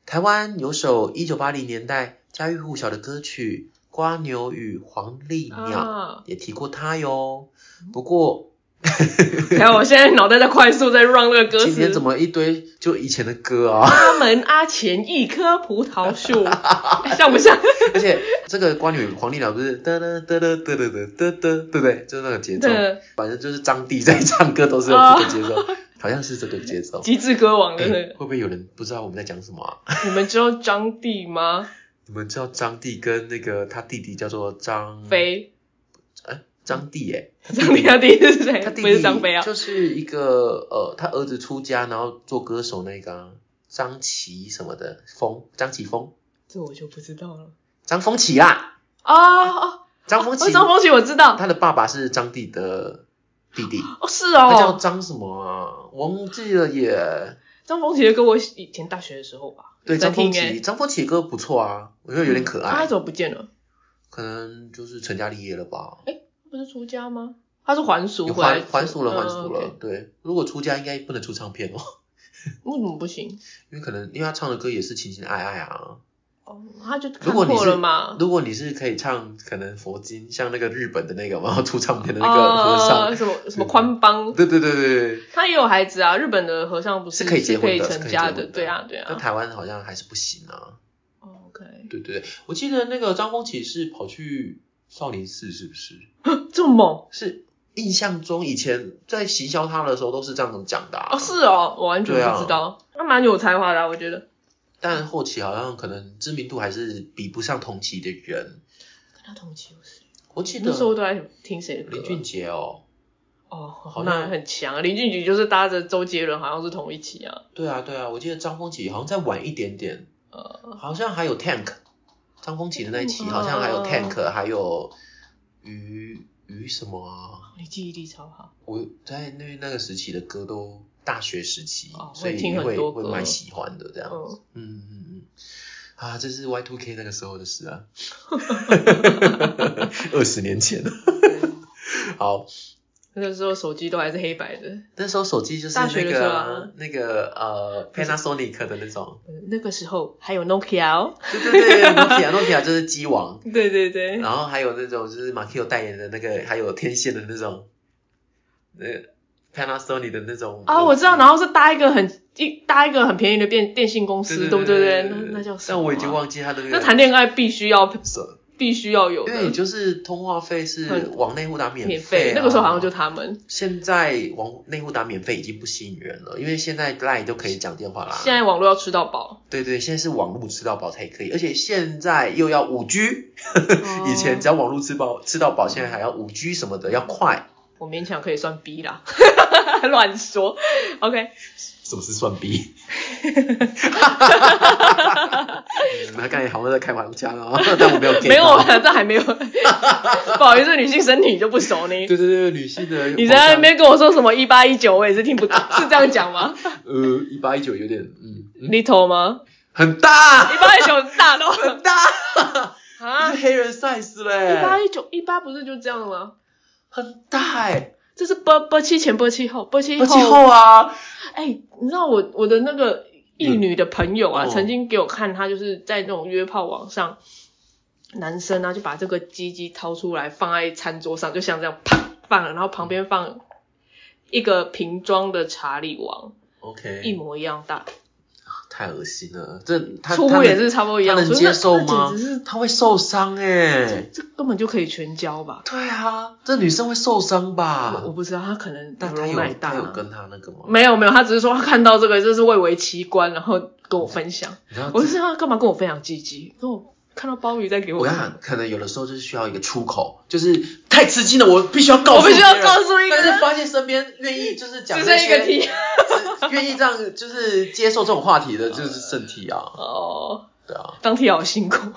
台湾有首一九八零年代家喻户晓的歌曲《瓜牛与黄鹂鸟》，啊，也提过它哟。不过 然后我现在脑袋在快速在 run 那个歌词今天怎。么一堆就以前的歌啊？阿门阿前一棵葡萄树，像不像？而且这个关于黄鹂鸟不是哒哒哒哒哒哒哒哒哒，对不对？就是那个节奏，反正就是张帝在唱歌都是用这个节奏，好像是这个节奏。极致歌王的会不会有人不知道我们在讲什么啊？你们知道张帝吗？你们知道张帝跟那个他弟弟叫做张飞，哎张帝耶，张帝他弟弟是谁？他弟弟是张飞啊？就是一个呃，他儿子出家然后做歌手那个啊张琪什么的，峰张琪峰。这我就不知道了。张丰起啦，哦哦，张丰启，哦张丰起我知道，他的爸爸是张帝的弟弟，哦是他叫哦，张什么啊？忘记了耶。张丰启跟我以前大学的时候吧，对，张丰听欸启，张丰启歌不错啊，我觉得有点可爱，嗯他怎么不见了？可能就是成家立业了吧。不是出家吗？他是还俗有回来还还俗了，还嗯俗了。对，如果出家应该不能出唱片哦，为什么不行？因为可能因为他唱的歌也是情情爱爱啊。哦，他就看如果你破是了嘛。如果你是可以唱可能佛经，像那个日本的那个，然后出唱片的那个和尚，哦什么什么宽邦，对对对对对，他也有孩子啊。日本的和尚不是是可以结婚的，成是可以家的？对啊，对啊。但。台湾好像还是不行啊。哦 OK，对对对，我记得那个张丰启是跑去少林寺，是不是？这么猛是印象中以前在行销他的时候都是这样子讲的、啊。哦？是哦，我完全不知道。他蛮有才华的啊，我觉得。但后期好像可能知名度还是比不上同期的人。跟他同期有谁？我记得那时候都在听谁的歌啊？林俊杰哦，哦好，像那很强啊。林俊杰就是搭着周杰伦，好像是同一期啊。对啊对啊，我记得张丰启好像再晚一点点，呃，好像还有 Tank，张丰启的那一期嗯好像还有嗯 Tank，还有于于什么啊？你记忆力超好。我在那那个时期的歌都大学时期，哦所以会会蛮喜欢的这样。子，嗯嗯嗯，啊，这是 Y Two K 那个时候的事啊，二十年前了。好，那个时候手机都还是黑白的。那时候手机就是那个、那个呃 Panasonic 的那种，呃那个时候还有 Nokia 哦。对对对，Nokia Nokia 就是机王，对对对。然后还有那种就是马 Q 代言的那个，还有天线的那种，那个 Panasonic 的那种啊，我知道，然后是搭一个很一搭一个很便宜的电电信公司，对对不对？对那那叫什么啊？但我已经忘记他的那那。谈恋爱必须要必须要有的因为就是通话费是很往内户打免免费、啊，那个时候好像就他们，现在往内户打免费已经不吸引人了，因为现在 Line 都可以讲电话啦。现在网络要吃到饱。对对，现在是网络吃到饱才可以，而且现在又要五 G，、哦以前只要网络吃饱吃到饱，现在还要五 G 什么的要快。我勉强可以算 B 啦，乱说。OK，什么是算 B？他刚才好像在开玩笑啊，但我没有没有啊，这还没有。不好意思，女性身体就不熟呢。对对对，女性的你在那边跟我说什么一八一九，我也是听不懂，是这样讲吗呃一八一九有点嗯嗯？Little 吗？很大一八一九很大的哦很大，啊是！黑人 size 嘞，一八一九一八不是就这样吗？很大哎，这是波波七前波七后，波七不气候啊，哎、你知道我我的那个一女的朋友啊，嗯。曾经给我看，她就是在那种约炮网上，男生啊就把这个鸡鸡掏出来放在餐桌上，就像这样啪放了，然后旁边放一个瓶装的查理王，OK，一模一样大，太恶心了，这他初步也是差不多一样，他能接受吗简直是他会受伤哎，这根本就可以全交吧？对啊，这女生会受伤吧我？不知道，她可能但她有容奶大、啊。他有跟她那个吗？没有没有，她只是说她看到这个，这是蔚为奇观，然后跟我分享。我就知道他干嘛跟我分享鸡鸡，跟我看到鲍鱼在给我看。我想可能有的时候就是需要一个出口，就是太吃惊了，我必须要告诉我必须要告诉一个人。但是发现身边愿意就是讲只这一个题。只愿意这样就是接受这种话题的，就是圣体啊，哦，对啊，当题好辛苦。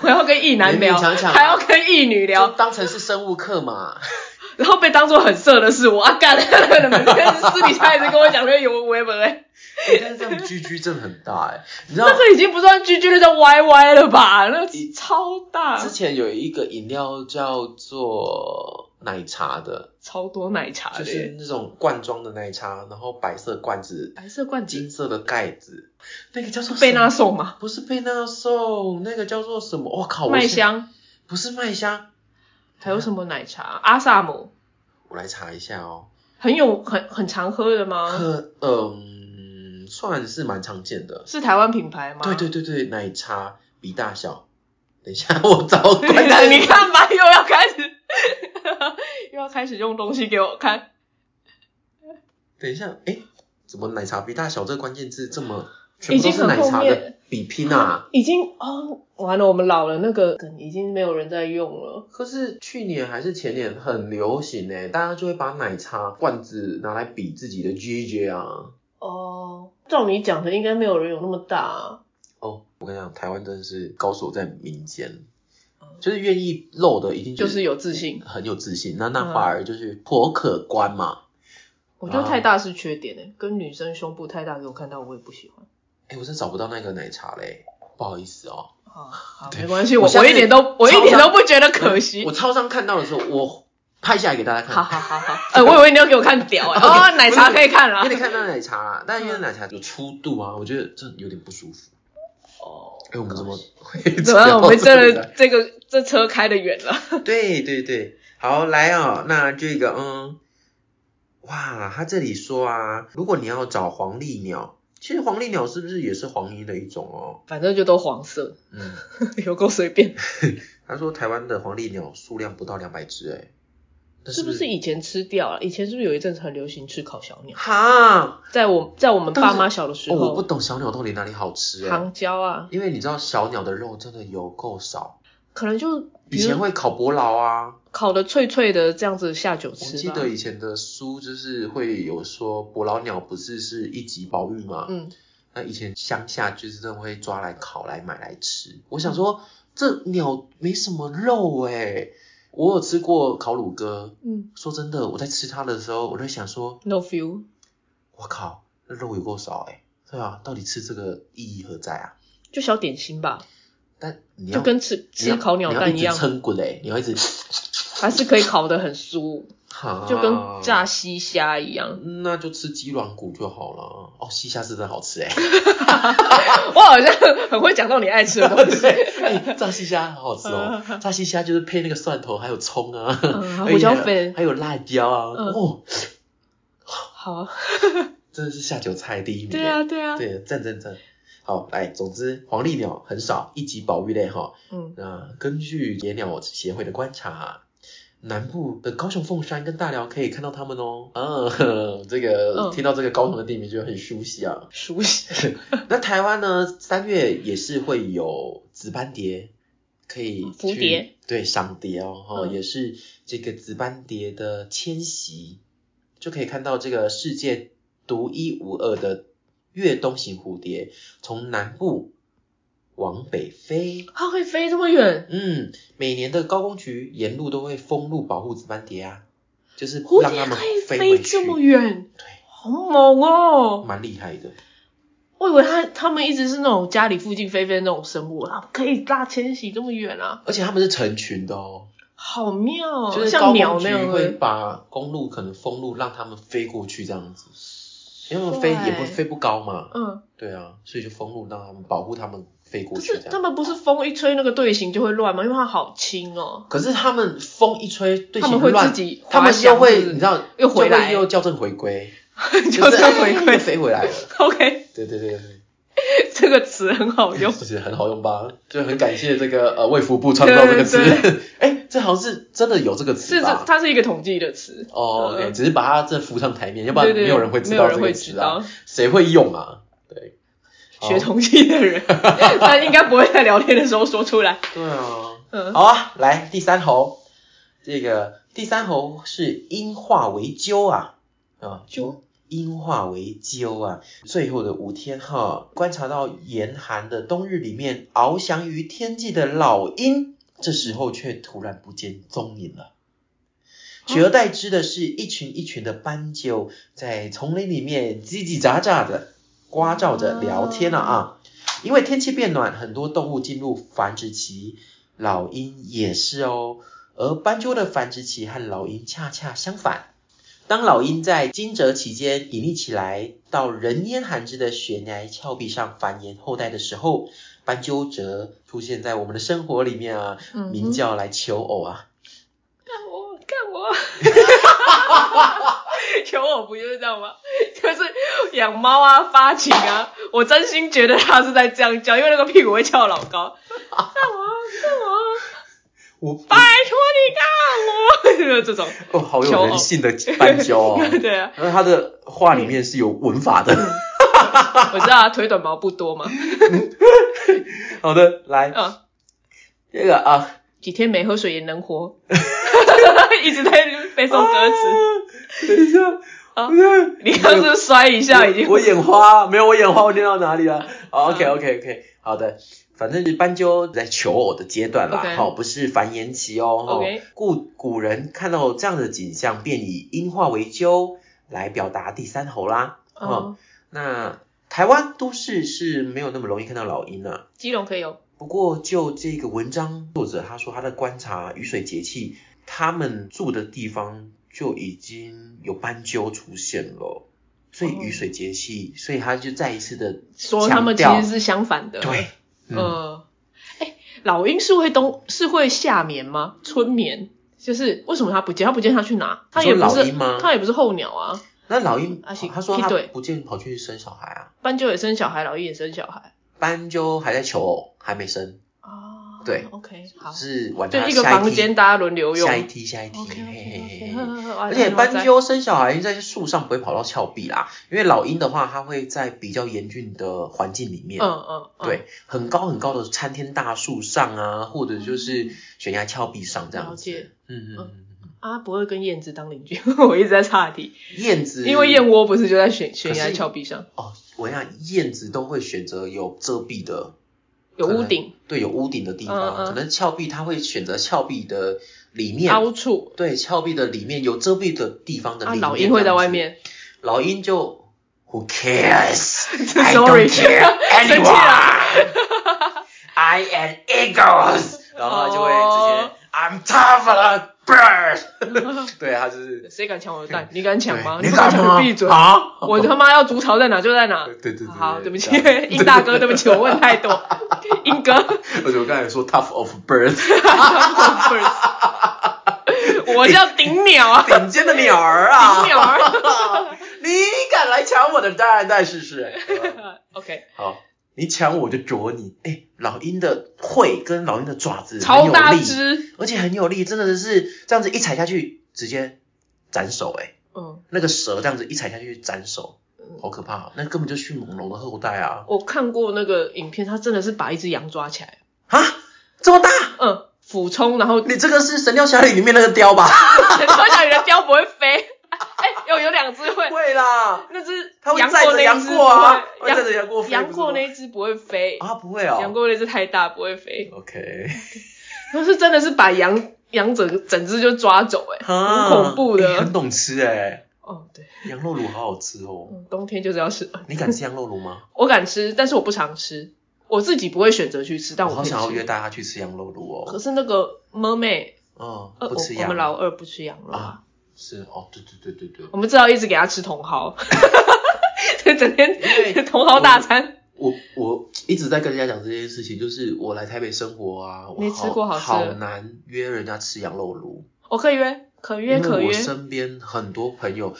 我要跟异男聊，还要跟异女聊，当成是生物课嘛。然后被当做很色的是我。啊干，私底下一直跟我讲那个有为本哎，欸但是这样 GG 真的很大哎、你知道那个已经不算 G G 了，叫 Y Y 了吧？那个超大之，前有一个饮料叫做奶茶的，超多奶茶的就是，那种罐装的奶茶，然后白色罐子，白色罐子金色的盖子，那个叫做贝纳颂吗，不是贝纳颂，那个叫做什么？我靠，麦香，不是麦香，还有什么奶茶？阿萨姆，我来查一下哦。很有很很常喝的吗？喝嗯，算是蛮常见的。是台湾品牌吗？对对对对，奶茶比大小。等一下，我找关对，键你看吧，又要开始，又要开始用东西给我看。等一下，哎，怎么奶茶比大小这个关键字这么全已部都是奶茶的比拼啊？已经哦，完了，我们老了，那个梗已经没有人在用了。可是去年还是前年很流行诶，大家就会把奶茶罐子拿来比自己的 GJ 啊。哦，照你讲的，应该没有人有那么大、啊。哦，我跟你讲，台湾真的是高手在民间，就是愿意露的一定就是有自信，很有自信。那那反而就是颇可观嘛。我觉得太大是缺点诶，跟女生胸部太大给我看到我也不喜欢。哎，我真找不到那个奶茶嘞，不好意思哦。好，没关系，我我一点都我一点都不觉得可惜。我超常看到的时候，我。拍下来给大家看。好好好好，呃，我以为你要给我看屌哎。哦，奶茶可以看了。给你看到奶茶，但因为奶茶有粗度啊，我觉得这有点不舒服。哦。哎，我们怎么？怎么？我们这这个这车开的远了。对对对，好来哦，那这个嗯，哇，他这里说啊，如果你要找黄鹂鸟，其实黄鹂鸟是不是也是黄莺的一种哦？反正就都黄色。嗯，有够随便。他说台湾的黄鹂鸟数量不到两百只，哎。是不是以前吃掉了？以前是不是有一阵子很流行吃烤小鸟？哈，在我在我们爸妈小的时候，我不懂小鸟到底哪里好吃哎。糖胶啊，因为你知道小鸟的肉真的油够少，可能就以前会烤伯劳啊，烤的脆脆的这样子下酒吃。我记得以前的书就是会有说伯劳鸟不是是一级保育吗？嗯，那以前乡下就是真的会抓来烤来买来吃。我想说这鸟没什么肉哎。我有吃过烤乳鸽，嗯，说真的，我在吃它的时候，我在想说，no feel，我靠，那肉有够少哎，对啊，到底吃这个意义何在啊？就小点心吧，但你要就跟吃吃烤鸟蛋一样，撑滚哎，你要一直，还是可以烤得很酥。就跟炸西虾一样，那就吃鸡软骨就好了。哦，西虾是真的好吃哎，我好像很会讲到你爱吃的东西。炸西虾好好吃哦，炸西虾就是配那个蒜头还有葱啊，胡椒粉，还有辣椒啊。哦，好，真的是下酒菜第一名。对啊，对啊，对，赞赞赞。好，来，总之黄鹂鸟很少，一级保育类哈。嗯，那根据野鸟协会的观察。南部的高雄凤山跟大寮可以看到它们哦，嗯，这个听到这个高雄的地名就很熟悉啊，熟悉。那台湾呢，三月也是会有紫斑蝶可以蝴蝶，对，赏蝶哦，哈，也是这个紫斑蝶的迁徙，就可以看到这个世界独一无二的越冬型蝴蝶从南部。往北飞，它会飞这么远？嗯，每年的高工局沿路都会封路保护紫斑蝶啊，就是让它们飞这么远，对，好猛哦，蛮厉害的。我以为它它们一直是那种家里附近飞飞那种生物，它可以大迁徙这么远啊，而且它们是成群的哦，好妙，就是像鸟那样会把公路可能封路，让它们飞过去这样子，因为飞也不飞不高嘛，嗯，对啊，所以就封路让他们保护他们。飞过去，他们不是风一吹那个队形就会乱吗？因为它好轻哦。可是他们风一吹队形会乱，他们又会你知道又回来又校正回归，校正回归飞回来了。OK，对对对对，这个词很好用，是很好用吧？就很感谢这个呃卫福部创造这个词。哎，这好像是真的有这个词吧？它是一个统计的词。哦只是把它这浮上台面，要不然没有人会知道这个词啊。谁会用啊？对。学统计的人，他应该不会在聊天的时候说出来。对啊，嗯，好啊，来第三猴，这个第三猴是鹰化为鸠啊，啊，鸠，鹰化为鸠啊，最后的五天哈，观察到严寒的冬日里面，翱翔于天际的老鹰，这时候却突然不见踪影了，取而代之的是一群一群的斑鸠在丛林里面叽叽喳喳的。刮照着聊天了啊！因为天气变暖，很多动物进入繁殖期，老鹰也是哦。而斑鸠的繁殖期和老鹰恰恰相反。当老鹰在惊蛰期间隐匿起来，到人烟罕至的悬崖峭壁上繁衍后代的时候，斑鸠则出现在我们的生活里面啊，鸣叫来求偶啊。看我，看我。求我不就是这样吗？就是养猫啊，发情啊，我真心觉得它是在这样叫，因为那个屁股会翘老高。干我，干我，我拜托你干我，这种哦，好有人性的斑鸠哦。对啊，那他的话里面是有文法的。我知道腿短毛不多嘛。好的，来，这个啊，几天没喝水也能活。一直在背诵歌词。等一下，啊，你刚是摔一下已经。我眼花，没有我眼花，我念到哪里了？OK OK OK，好的，反正是斑鸠在求偶的阶段啦好、不是繁衍期哦。齁 OK 故古人看到这样的景象，便以音化为鸠来表达第三候啦。哦，嗯，那台湾都市是没有那么容易看到老鹰啊。基隆可以有。不过就这个文章作者他说他的观察雨水节气，他们住的地方就已经有斑鸠出现了，所以哦雨水节气，所以他就再一次的说他们其实是相反的。对，嗯，呃，哎、老鹰是会冬是会夏眠吗？春眠？就是为什么它不见？它不见它去哪？它也不是它也不是候鸟啊。那老鹰他说他不见跑去生小孩啊，斑鸠也生小孩，老鹰也生小孩。斑鸠还在求偶，还没生，哦，对，OK，好，是晚就一个房间大家轮流用。下一梯下一梯，OK 嘿嘿 OK 嘿 OK，嘿。而而且斑鸠生小孩在树上不会跑到峭壁啦，因为老鹰的话，它会在比较严峻的环境里面，嗯嗯，嗯，对，很高很高的参天大树上啊，或者就是悬崖峭壁上这样子。嗯嗯嗯啊，不会跟燕子当邻居。我一直在岔题，嗯，燕子，因为燕窝不是就在悬悬崖峭壁上，哦，我想燕子都会选择有遮蔽的，有屋顶、对，有屋顶的地方，嗯嗯可能峭壁它会选择峭壁的里面，凹处。对，峭壁的里面有遮蔽的地方的啊，里面，老鹰会在外，面。老鹰就 Who cares? I don't care anyone. I am eagles，然后他就会直接、哦 I'm tough like a bird。对，他就是谁敢抢我的蛋？你敢抢吗？你不敢抢，闭嘴！好我他妈要筑巢在哪就在哪。对对对对，好，对不起对，鹰 大哥，对不起，我问太多。鹰哥，而且我刚才说 tough of birds，我叫顶鸟啊，顶尖的鸟儿啊，顶鸟儿。你敢来抢我的蛋蛋试试？OK，好，你抢我就啄你。哎，老鹰的喙跟老鹰的爪子超大只。而且很有力，真的是这样子一踩下去直接斩首、哎，嗯，那个蛇这样子一踩下去斩首，好可怕、哦，那根本就迅猛龙的后代啊！我看过那个影片，他真的是把一只羊抓起来，啊，这么大？嗯，俯冲，然后你这个是《神雕侠侣》里面那个雕吧？神雕侠侣的雕不会飞。哎，有有两只会，会啦，那只它会杨载着杨过那一只过啊，不会会载着杨过飞，杨过那一只不会飞，吗啊不会哦，杨过那只太大不会飞。OK，他是真的是把羊羊整整只就抓走、哎、啊很恐怖的。欸很懂吃哎、哦，对，羊肉炉好好吃哦。嗯，冬天就是要吃。你敢吃羊肉炉吗？我敢吃，但是我不常吃，我自己不会选择去吃，但我好。想要约大家去吃羊肉炉可哦。是那个妹妹，嗯，不吃羊。我们老二不吃羊肉啊，是哦，对对对对对。我们只好一直给他吃茼蒿，整因为天茼蒿大餐。我我一直在跟人家讲这件事情，就是我来台北生活啊，我没吃过好好吃的。难约人家吃羊肉炉，我可以约，可约可约。我，身边很多朋友，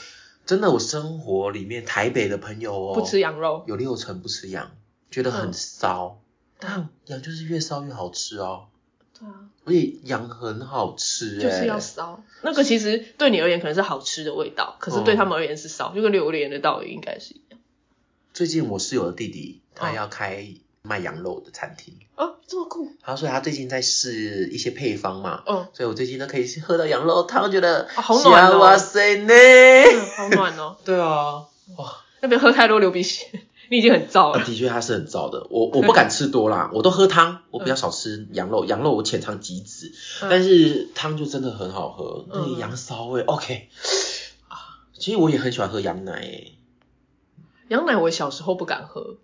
真的我生活里面台北的朋友哦，不吃羊肉。有六成不吃羊，觉得很嗯。骚，但羊就是越骚越好吃哦，对啊，而且羊很好吃、欸，就是要骚。那个其实对你而言可能是好吃的味道，可是嗯对他们而言是骚，就跟榴莲的道理应该是一样。最近我室友的弟弟，他嗯要开卖羊肉的餐厅，啊，这么酷。他说他最近在试一些配方嘛，嗯，所以我最近都可以喝到羊肉汤，觉得啊好暖哦哇塞好暖哦。对啊，哇，那边喝太多流鼻血，你已经很燥了。的确它是很燥的，我我不敢吃多啦，我都喝汤，我比较少吃羊肉，羊肉我浅尝即止，嗯。但是汤就真的很好喝，那嗯。个羊骚味，OK，啊，其实我也很喜欢喝羊奶诶，羊奶我小时候不敢喝，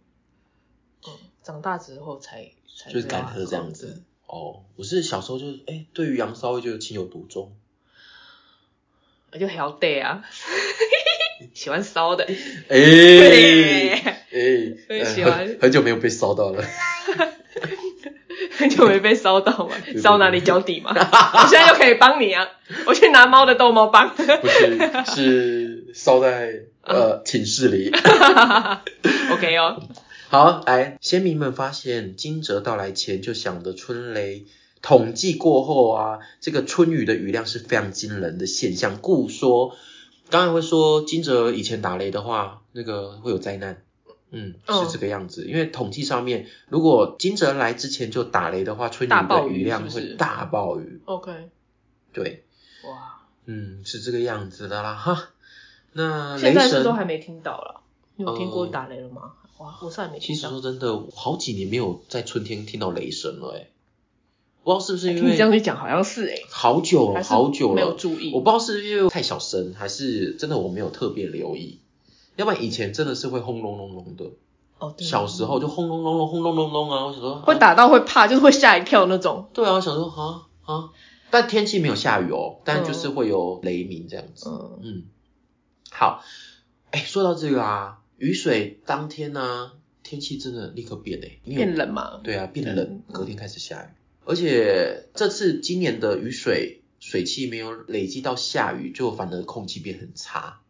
嗯，长大之后才才就是敢喝这样子。哦，我是小时候就是哎、对于羊骚味就情有独钟。我就好对啊，喜欢骚的，哎。对哎，很喜欢很很久没有被烧到了。很久没被烧到嘛对，烧哪里脚底嘛？我现在就可以帮你啊，我去拿猫的逗猫棒。不是，是烧在呃寝室里。OK 哦，好，来，先民们发现惊蛰到来前就响的春雷，统计过后啊，这个春雨的雨量是非常惊人的现象。故说，刚才会说惊蛰以前打雷的话，那个会有灾难。嗯，嗯是这个样子。因为统计上面，如果惊蛰来之前就打雷的话，春雨的雨雨量会大暴雨。OK，对，哇，嗯，是这个样子的啦哈。那雷现在是都还没听到了。你有听过打雷了吗？哇，我是还没其实听。说真的，好几年没有在春天听到雷声了，哎，不知道是不是因为听你这样一讲，好像是哎、好久了，好久了，没有注意我不知道是因为太小声，还是真的我没有特别留意。要不然以前真的是会轰隆隆隆的，哦，对小时候就轰隆隆隆、轰隆隆隆啊！我想说啊会打到会怕，就是会吓一跳那种。对啊，我想说啊啊，但天气没有下雨哦，但就是会有雷鸣这样子。嗯，嗯，好，哎，说到这个啊，雨水当天呢、天气真的立刻变哎，你有变冷嘛。对啊，变嗯冷，隔天开始下雨，而且这次今年的雨水水汽没有累积到下雨，就反而空气变很差。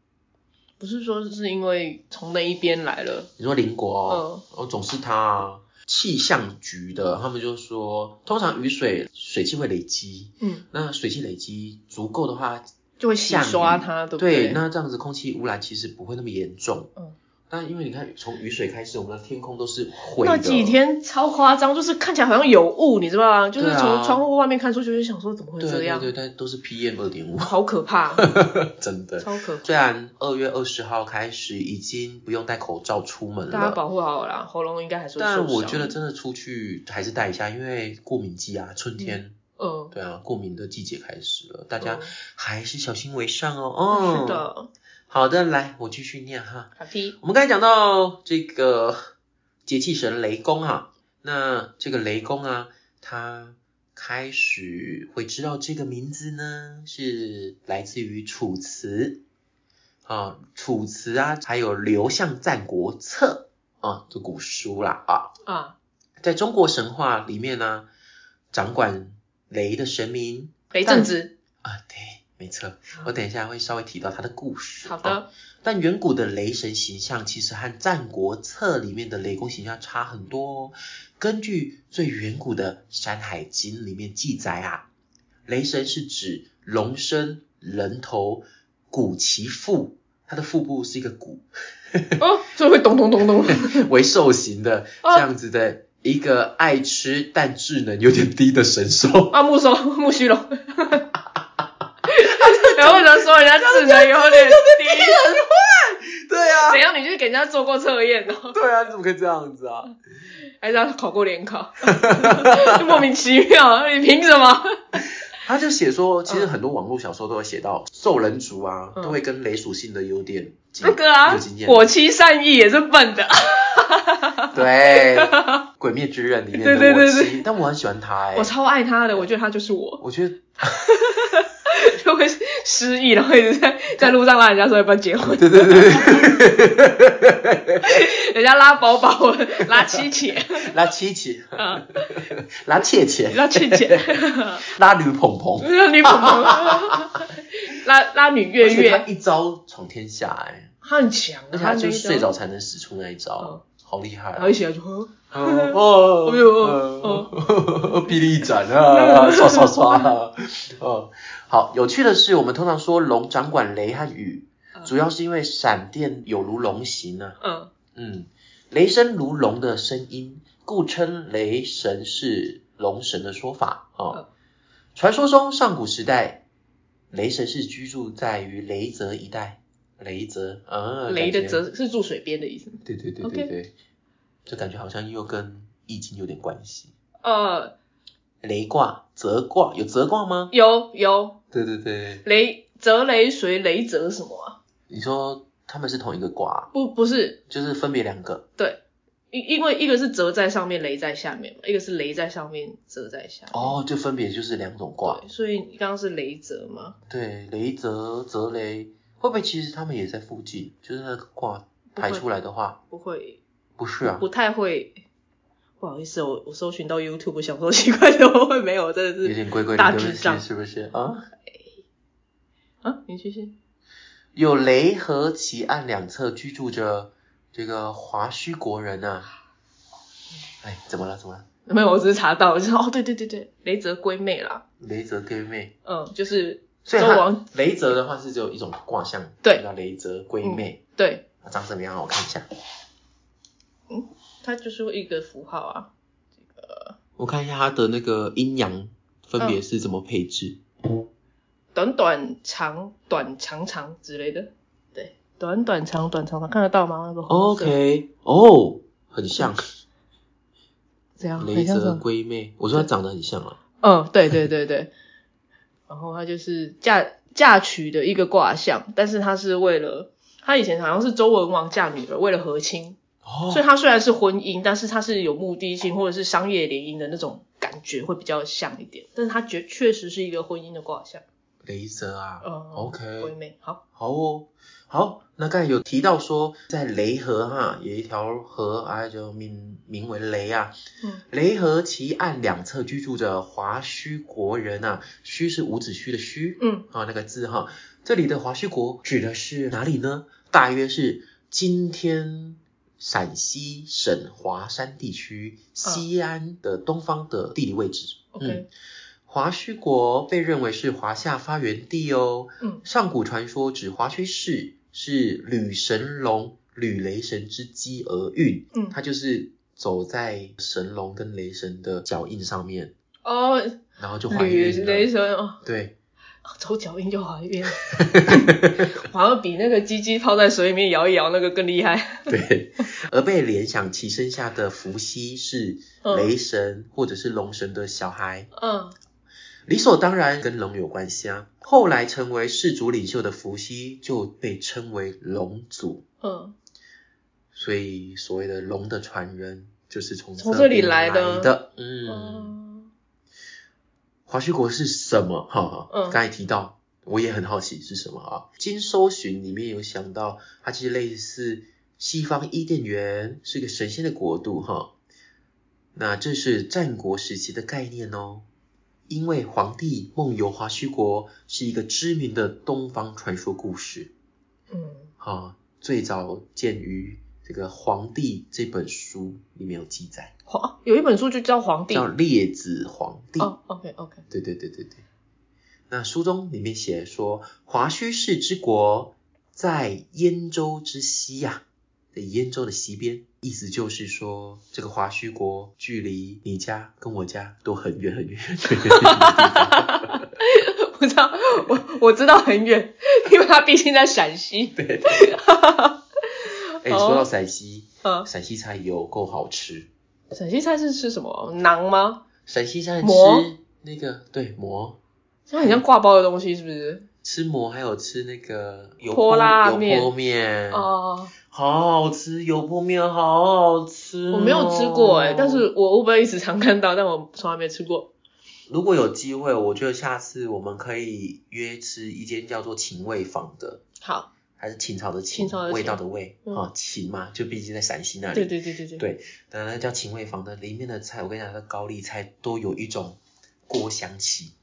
不是说是因为从那一边来了，你说邻国哦，嗯然后总是他啊，气象局的他们就说，通常雨水水汽会累积，嗯，那水汽累积足够的话，就会洗刷它，对不对，对？那这样子空气污染其实不会那么严重。嗯，但因为你看，从雨水开始，我们的天空都是灰的。那几天超夸张，就是看起来好像有雾，你知道吗？就是从窗户外面看出去，就想说怎么会这样，对对，但都是 PM 二点五，好可怕，真的。超可怕。虽然二月二十号开始已经不用戴口罩出门了，大家保护好啦，喉咙应该还是但伤。我觉得真的出去还是戴一下，因为过敏季啊，春天，嗯，对啊，过敏的季节开始了，大家嗯还是小心为上哦。哦，是。的，好的，来，我继续念哈。好的，我们刚才讲到这个节气神雷公哈，那这个雷公啊，他开始会知道这个名字呢，是来自于《楚辞》啊，《楚辞》啊，还有《刘向战国策》啊，这古书啦啊，啊，在中国神话里面呢，掌管雷的神明雷震子，啊，对，没错，我等一下会稍微提到他的故事。啊好的，但远古的雷神形象其实和《战国策》里面的雷公形象差很多哦。根据最远古的《山海经》里面记载啊，雷神是指龙身、人头、鼓其腹，它的腹部是一个鼓，哦，所以会咚咚咚咚，为兽形的哦这样子的一个爱吃但智能有点低的神兽。啊，木松木须龙。然后为什么说人家智能有点低？对啊怎，样？你去给人家做过测验哦？对啊，你怎么可以这样子啊？还是他考过联考？就 莫名其妙，你凭什么？他就写说，其实很多网络小说都有写到，兽人族啊，嗯都会跟雷属性的有点经那个啊。火七善意也是笨的。对，《鬼灭之刃》里面的对对对我妻，但我很喜欢他哎、我超爱他的，我觉得他就是我，我觉得 就会失忆，然后一直在在路上拉人家说要不要结婚，对对对。对，人家拉宝宝，拉七姐，拉七七嗯，拉切切，拉七姐，拉女捧捧，拉女捧捧，拉拉女月而且他月，一招闯天下哎、他很强，而且他就是睡着着，才能使出那一招，好厉害啊然后！一起来就喝，哦哎呦哦，霹雳斩啊，刷刷刷啊！哦，好，有趣的是，我们通常说龙掌管雷和雨，主要是因为闪电有如龙形啊。嗯，嗯，雷声如龙的声音，故称雷神是龙神的说法嗯哦。传说中，上古时代，雷神是居住在于雷泽一带。雷泽啊，雷的泽是住水边的意思。对对对对对，就感觉好像又跟易经有点关系。呃，雷卦、泽卦有泽卦吗？有有对对对，雷泽雷水雷泽什么啊？你说他们是同一个卦，不不是，就是分别两个对，因因为一个是泽在上面，雷在下面嘛，一个是雷在上面，泽在下面。哦，就分别就是两种卦。所以你刚刚是雷泽吗？对，雷泽、泽雷，会不会其实他们也在附近？就是那个卦排出来的话，不会，不是啊不，太会。不好意思，我我搜寻到 YouTube，想说奇怪怎么会没有？真的有是点怪怪的，大智障，是不是啊？啊，你继续。有雷和奇岸两侧居住着这个华胥国人啊。哎，怎么了？怎么了？没有，我只是查到，我就说哦，对对对对，雷泽龟妹啦，雷泽龟妹，嗯，就是所以它周王雷泽的话是只有一种卦象，对叫雷泽闺妹。对，长什么样啊？我看一下，嗯它就是一个符号啊。这个我看一下它的那个阴阳分别是怎么配置。短短长短长长之类的，对，短短长短长长，看得到吗？那个 OK，哦，很像 这样，雷泽很像什么？龟妹，我说它长得很像啊。嗯，对对对对。然后他就是嫁嫁娶的一个卦象，但是他是为了他以前好像是周文王嫁女儿，为了和亲，哦所以他虽然是婚姻，但是他是有目的性或者是商业联姻的那种感觉会比较像一点，但是他确确实是一个婚姻的卦象。雷泽啊。嗯 OK 好，好哦，好，那刚才有提到说，在雷河哈有一条河啊，就名名为雷啊。嗯雷河其岸两侧居住着华胥国人啊，胥是伍子胥的胥，嗯啊那个字哈。这里的华胥国指的是哪里呢？大约是今天陕西省华山地区西安的东方的地理位置。，OK，华胥国被认为是华夏发源地哦。嗯上古传说指华胥氏是吕神龙、吕雷神之基而运，嗯，他就是走在神龙跟雷神的脚印上面，哦，然后就怀吕孕了。雷神哦，对，走脚印就怀孕，好像比那个鸡鸡泡在水里面摇一摇那个更厉害。对，而被联想其生下的伏羲是嗯。雷神或者是龙神的小孩，嗯理所当然跟龙有关系啊。后来成为氏族领袖的伏羲就被称为龙族。嗯，所以所谓的龙的传人就是从从这里来来的嗯，哦，华胥国是什么？哈哈，嗯刚才提到，我也很好奇是什么啊？经搜寻里面有想到，它其实类似西方伊甸园，是个神仙的国度哈。那这是战国时期的概念哦。因为皇帝梦游华胥国是一个知名的东方传说故事，嗯。啊，最早见于这个《黄帝》这本书里面有记载，皇有一本书就叫《皇帝》叫《列子皇帝》。哦，OK OK，对对对对对。那书中里面写说，华胥氏之国在燕州之西呀、在燕州的西边，意思就是说，这个华胥国距离你家跟我家都很远很远。我知道，我我知道很远，因为它毕竟在陕西。对。哎、哦说到陕西，嗯，陕西菜有够好吃。陕西菜是吃什么？馕吗？陕西菜馍吃那个对馍，它很像挂包的东西，是不是？吃馍还有吃那个油泼辣油泼面，哦，好好吃，油泼面好好吃、哦。我没有吃过哎、但是我会不会一直常看到，但我从来没吃过。如果有机会，我觉得下次我们可以约吃一间叫做秦味坊的，好，还是秦朝的秦，秦的味道的味嗯。啊，秦嘛，就毕竟在陕西那里。对对对对对，对，那那叫秦味坊的，里面的菜，我跟你讲，那高丽菜都有一种锅香气，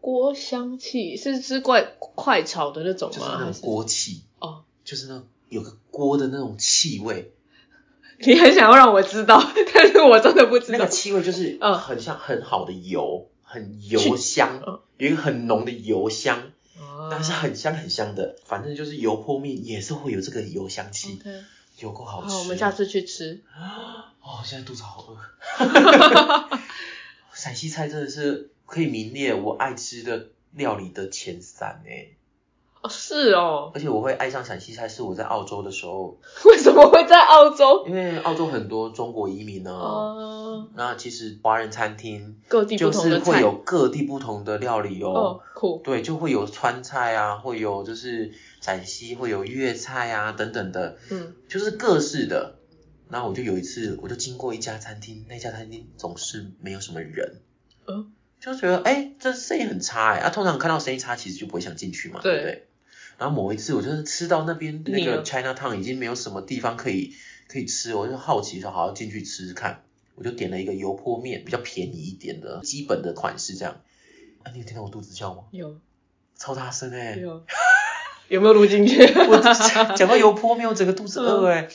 锅香气是吃快快炒的那种吗？就是那种锅气，哦，就是那种有个锅的那种气味，你很想要让我知道，但是我真的不知道那个。气味就是嗯很像很好的油，很油香，嗯有一个很浓的油香，哦但是很香很香的，反正就是油泼面也是会有这个油香气有够好吃。好，我们下次去吃。哦，现在肚子好饿。陕西菜真的是可以名列我爱吃的料理的前三诶，哦，是哦，而且我会爱上陕西菜是我在澳洲的时候，为什么会在澳洲？因为澳洲很多中国移民呢。哦，那其实华人餐厅各地不就是同的菜。会有各地不同的料理哦，酷。对，就会有川菜啊，会有就是陕西会有粤菜啊等等的，嗯就是各式的。那我就有一次，我就经过一家餐厅，那家餐厅总是没有什么人，嗯，就觉得哎，这生意很差哎。啊，通常看到生意差，其实就不会想进去嘛，对对不对？然后某一次，我就是吃到那边那个 China Town 已经没有什么地方可以可以吃，我就好奇说，好要进去吃吃看。我就点了一个油泼面，比较便宜一点的基本的款式这样。啊，你有听到我肚子叫吗？有超大声哎、有有没有录进去？我讲到油泼面，我整个肚子饿哎、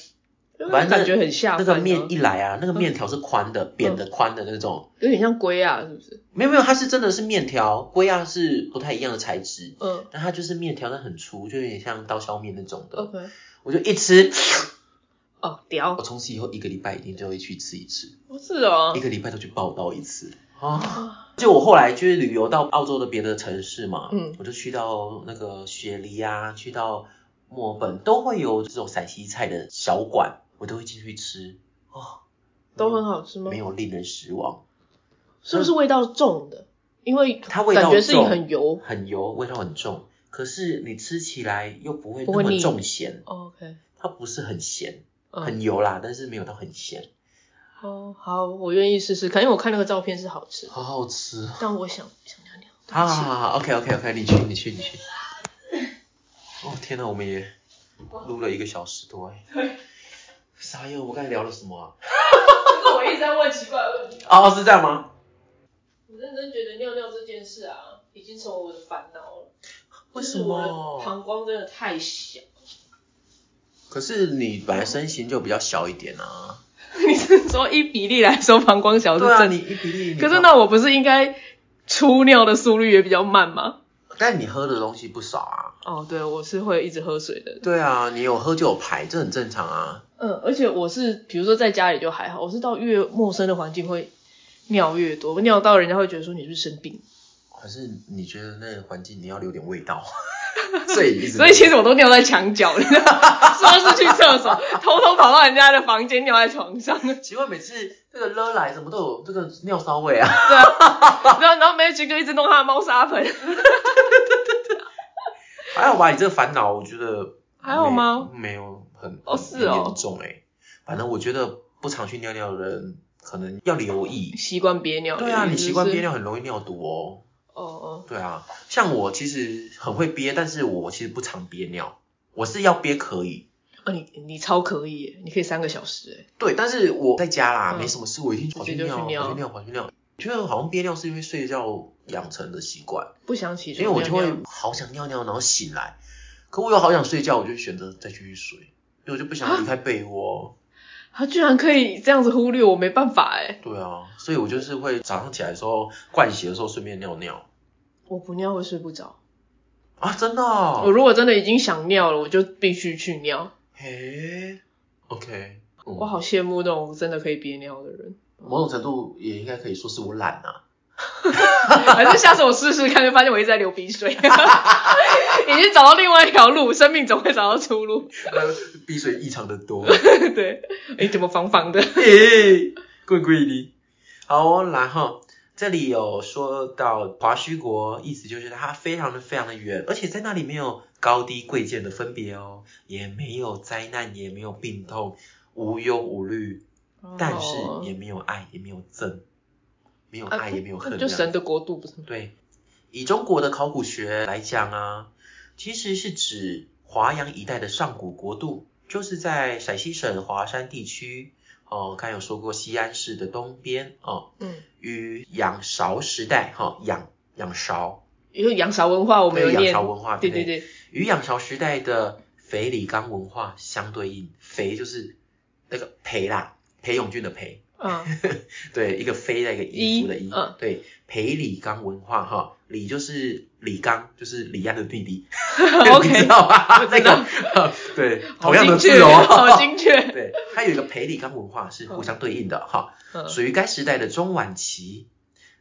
反正感觉很下饭哦。那个面一来啊，那个面条是宽的，扁的宽的那种。有点像龟啊，是不是？没有没有，它是真的是面条，龟啊是不太一样的材质，嗯但它就是面条，但很粗，就有点像刀削面那种的。，OK。我就一吃，哦，屌我，从此以后一个礼拜一定就会去吃一次，不是哦一。个礼拜都去报道一次啊。就我后来就是旅游到澳洲的别的城市嘛，嗯我就去到那个雪梨啊，去到墨尔本都会有这种陕西菜的小馆，我都会进去吃哦，都很好吃吗没？有令人失望。是不是味道重的？因为它味道感觉是重很油。很油，味道很重，可是你吃起来又不会那么重咸，哦 OK，它不是很咸，嗯，很油啦，但是没有到很咸，哦，好，我愿意试试看，因为我看那个照片是好吃，好好吃。但我想想尿尿。好好好，OK OK OK，你去你去你去。哦天呐，我们也录了一个小时多哎。对，傻眼，我们刚才聊了什么啊？就是我一直在问奇怪的问题。哦，是这样吗？我认真觉得尿尿这件事啊，已经成为我的烦恼了。为什就是我的么？膀胱真的太小。可是你本来身形就比较小一点啊。你是说依比例来说膀胱小是对啊，正？你一比例。你可是，那我不是应该出尿的速率也比较慢吗？但你喝的东西不少啊。哦，对，我是会一直喝水的。对啊，你有喝就有排，这很正常啊。嗯，而且我是，比如说在家里就还好，我是到越陌生的环境会尿越多，尿到人家会觉得说你是不是生病，可是你觉得那个环境你要留点味道，所以。所以其实我都尿在墙角，你知道吗说是去厕所，偷偷跑到人家的房间尿在床上，奇怪，每次这个勒来怎么都有这个尿骚味啊？对啊，然后然后 Magic 就一直弄他的猫砂盆，还好吧，你这个烦恼，我觉得还好吗没？有很哦是哦严重哎、反正我觉得不常去尿尿的人，可能要留意。习惯憋尿，对啊，你习惯憋尿，很容易尿毒哦。哦哦，对啊，像我其实很会憋，但是我其实不常憋尿。我是要憋可以，哦你你超可以耶，你可以三个小时哎，对，但是我在家啦，嗯没什么事，我一定跑去尿，去尿跑去尿，跑去尿。觉得好像憋尿是因为睡觉养成的习惯，不想起因床尿尿，为我就会好想尿尿，然后醒来，可我又好想睡觉，我就选择再继续睡，因为我就不想离开被窝。他 居然可以这样子忽略我，没办法哎，对啊，所以我就是会早上起来的时候灌洗的时候顺便尿尿我不尿会睡不着。啊，真的、哦。我如果真的已经想尿了，我就必须去尿。嘿，OK，嗯我好羡慕那种真的可以憋尿的人。某种程度也应该可以说是我懒啊。还是下次我试试看，就发现我一直在流鼻水，已经找到另外一条路，生命总会找到出路。呃，鼻水异常的多。对，哎，怎么防防的？嘿，贵贵的。好哦，然后这里有说到华胥国，意思就是它非常的非常的远，而且在那里没有高低贵贱的分别哦，也没有灾难，也没有病痛，无忧无虑，但是哦。也没有爱，也没有憎，没有啊爱，也没有恨，就神的国度不是吗？对，以中国的考古学来讲啊，其实是指华阳一带的上古国度，就是在陕西省华山地区。哦，刚有说过西安市的东边哦，嗯，与仰韶时代哈、仰仰韶，因为仰韶文化我们有对仰，韶文化，不对对对，与仰韶时代的肥里冈文化相对应，肥就是那个裴啦，裴勇俊的裴，嗯，对，一个飞在一个衣服的衣，衣嗯。对，裴李刚文化哈，李就是李刚，就是李安的弟弟，OK，你知道吗？我知道。那 个，对，好同样的精确，字哦，好精确，对，它有一个裴李刚文化是互相对应的哈，嗯。属于该时代的中晚期。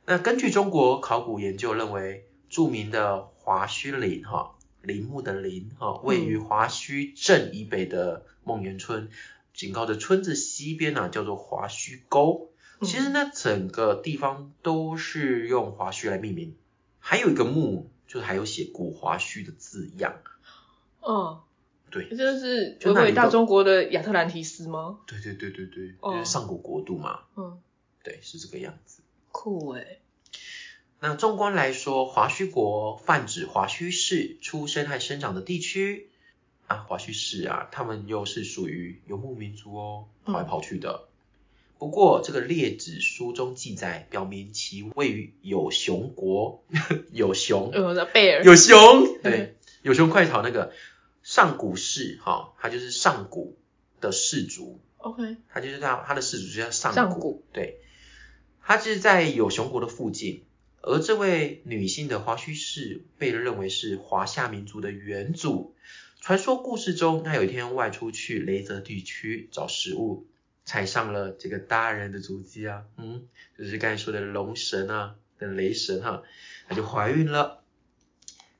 那根据中国考古研究认为，著名的华胥陵哈，陵墓的陵哈，位于华胥镇以北的孟源村，紧靠着村子西边呢、叫做华胥沟。嗯其实呢，整个地方都是用华胥来命名，还有一个墓，就是还有写古华胥的字样。嗯，对，这是就那里都伟伟大中国的亚特兰提斯吗？对对对对对，哦就是上古国度嘛，嗯，对，是这个样子。酷哎，那纵观来说，华胥国泛指华胥氏出生和生长的地区啊，华胥氏啊，他们又是属于游牧民族哦，跑来跑去的。不过这个列子书中记载，表明其位于有熊国，有熊，呃，的贝尔，有熊，对，有熊快逃那个上古氏哈，他就是上古的氏族，，OK，他就是他他的氏族就叫上古，上古。对，他是在有熊国的附近，而这位女性的华胥氏被认为是华夏民族的元祖。传说故事中，他有一天外出去雷泽地区找食物，踩上了这个大人的足迹啊，嗯，就是刚才说的龙神啊，跟雷神哈、他就怀孕了，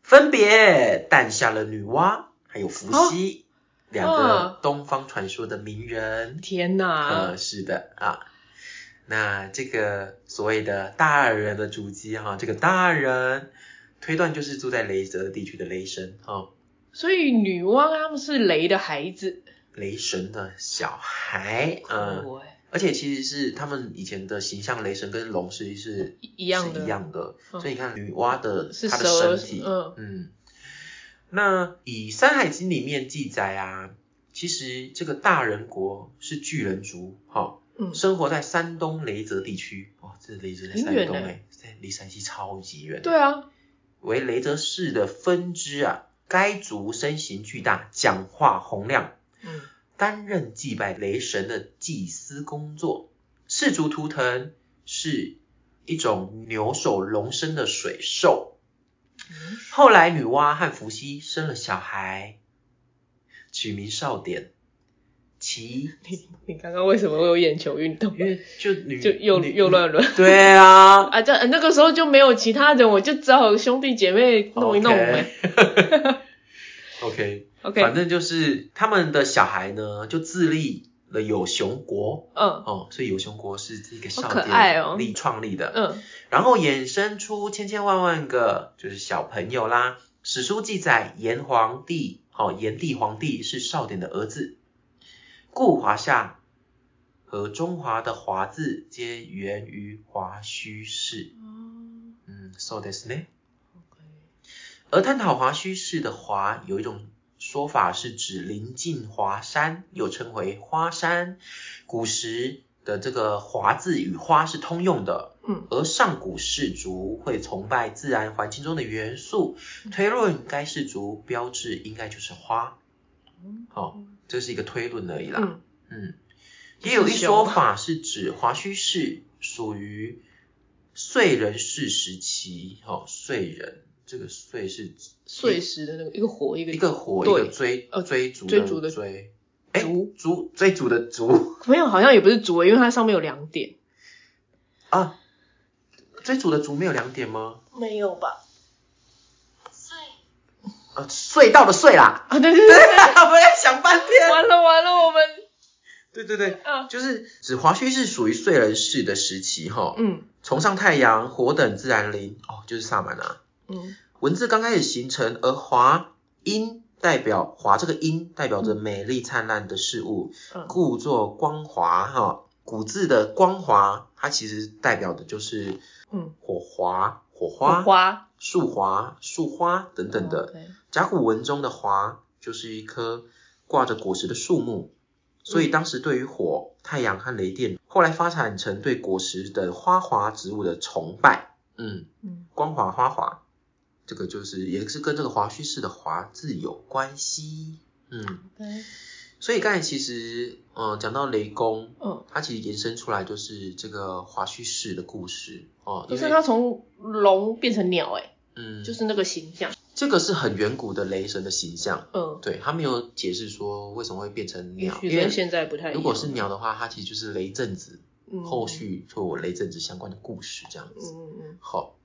分别诞下了女娲还有伏羲，两个哦东方传说的名人。天哪呃，！是的啊。那这个所谓的大人的足迹哈，这个大人推断就是住在雷泽地区的雷神哈，所以女娲他们是雷的孩子，雷神的小孩，嗯，而且其实是他们以前的形象，雷神跟龙实际是一一样的。一样的，嗯。所以你看女娲的是她的身体，嗯。嗯，那以《山海经》里面记载啊，其实这个大人国是巨人族，哈、嗯，生活在山东雷泽地区，哇，这雷泽在山东哎、在离山西超级远，对啊，为雷泽氏的分支啊。该族身形巨大，讲话洪亮，嗯担任祭拜雷神的祭司工作。氏族图腾是一种牛首龙身的水兽。嗯后来女娲和伏羲生了小孩，取名少典。其你 你刚刚为什么会有眼球运动？因为就女就又女又乱伦对啊，啊！这那个时候就没有其他人，我就只好兄弟姐妹弄一弄呗。OK，OK，反正就是他们的小孩呢，就自立了有熊国嗯哦，所以有熊国是这个少好可爱哦典立创立的。嗯然后衍生出千千万万个就是小朋友啦。史书记载，炎黄帝，哦，炎帝皇帝是少典的儿子，故华夏和中华的华字皆源于华胥氏。嗯，so this 呢？而探讨华胥氏的华，有一种说法是指临近华山，又称为花山。古时的这个华字与花是通用的，嗯而上古氏族会崇拜自然环境中的元素，推论该氏族标志应该就是花。好、这是一个推论而已啦。嗯嗯，也有一说法是指华胥氏属于燧人氏时期，哦，燧人这个碎是碎石的那个一个火一个一个火一对个追呃追逐追逐的追，哎逐逐追逐的逐 没有，好像也不是逐，因为它上面有两点。啊，追逐的逐没有两点吗？没有吧？呃，隧道的隧啦，啊，对对对对，我在想半天。完了完了，我们对对对，啊，就是指华胥是属于燧人氏的时期哈，嗯崇尚太阳、火等自然灵哦，就是萨满啊。嗯。文字刚开始形成，而华音代表华这个音代表着美丽灿烂的事物，嗯。故作光华哈。古字的光华，它其实代表的就是嗯，火华、火火花、花树华、树花等等的。甲骨文中的华就是一棵挂着果实的树木，所以当时对于火、太阳和雷电，后来发展成对果实的花华植物的崇拜。嗯，嗯。光华花华，这个就是也是跟这个华胥氏的华字有关系。嗯所以刚才其实，嗯、讲到雷公，嗯，它其实延伸出来就是这个华胥氏的故事哦，就是它从龙变成鸟，哎，嗯，就是那个形象。这个是很远古的雷神的形象。嗯，对他没有解释说为什么会变成也鸟，因为现在不太。如果是鸟的话，它其实就是雷震子，嗯，后续就有雷震子相关的故事这样嗯子。嗯嗯好，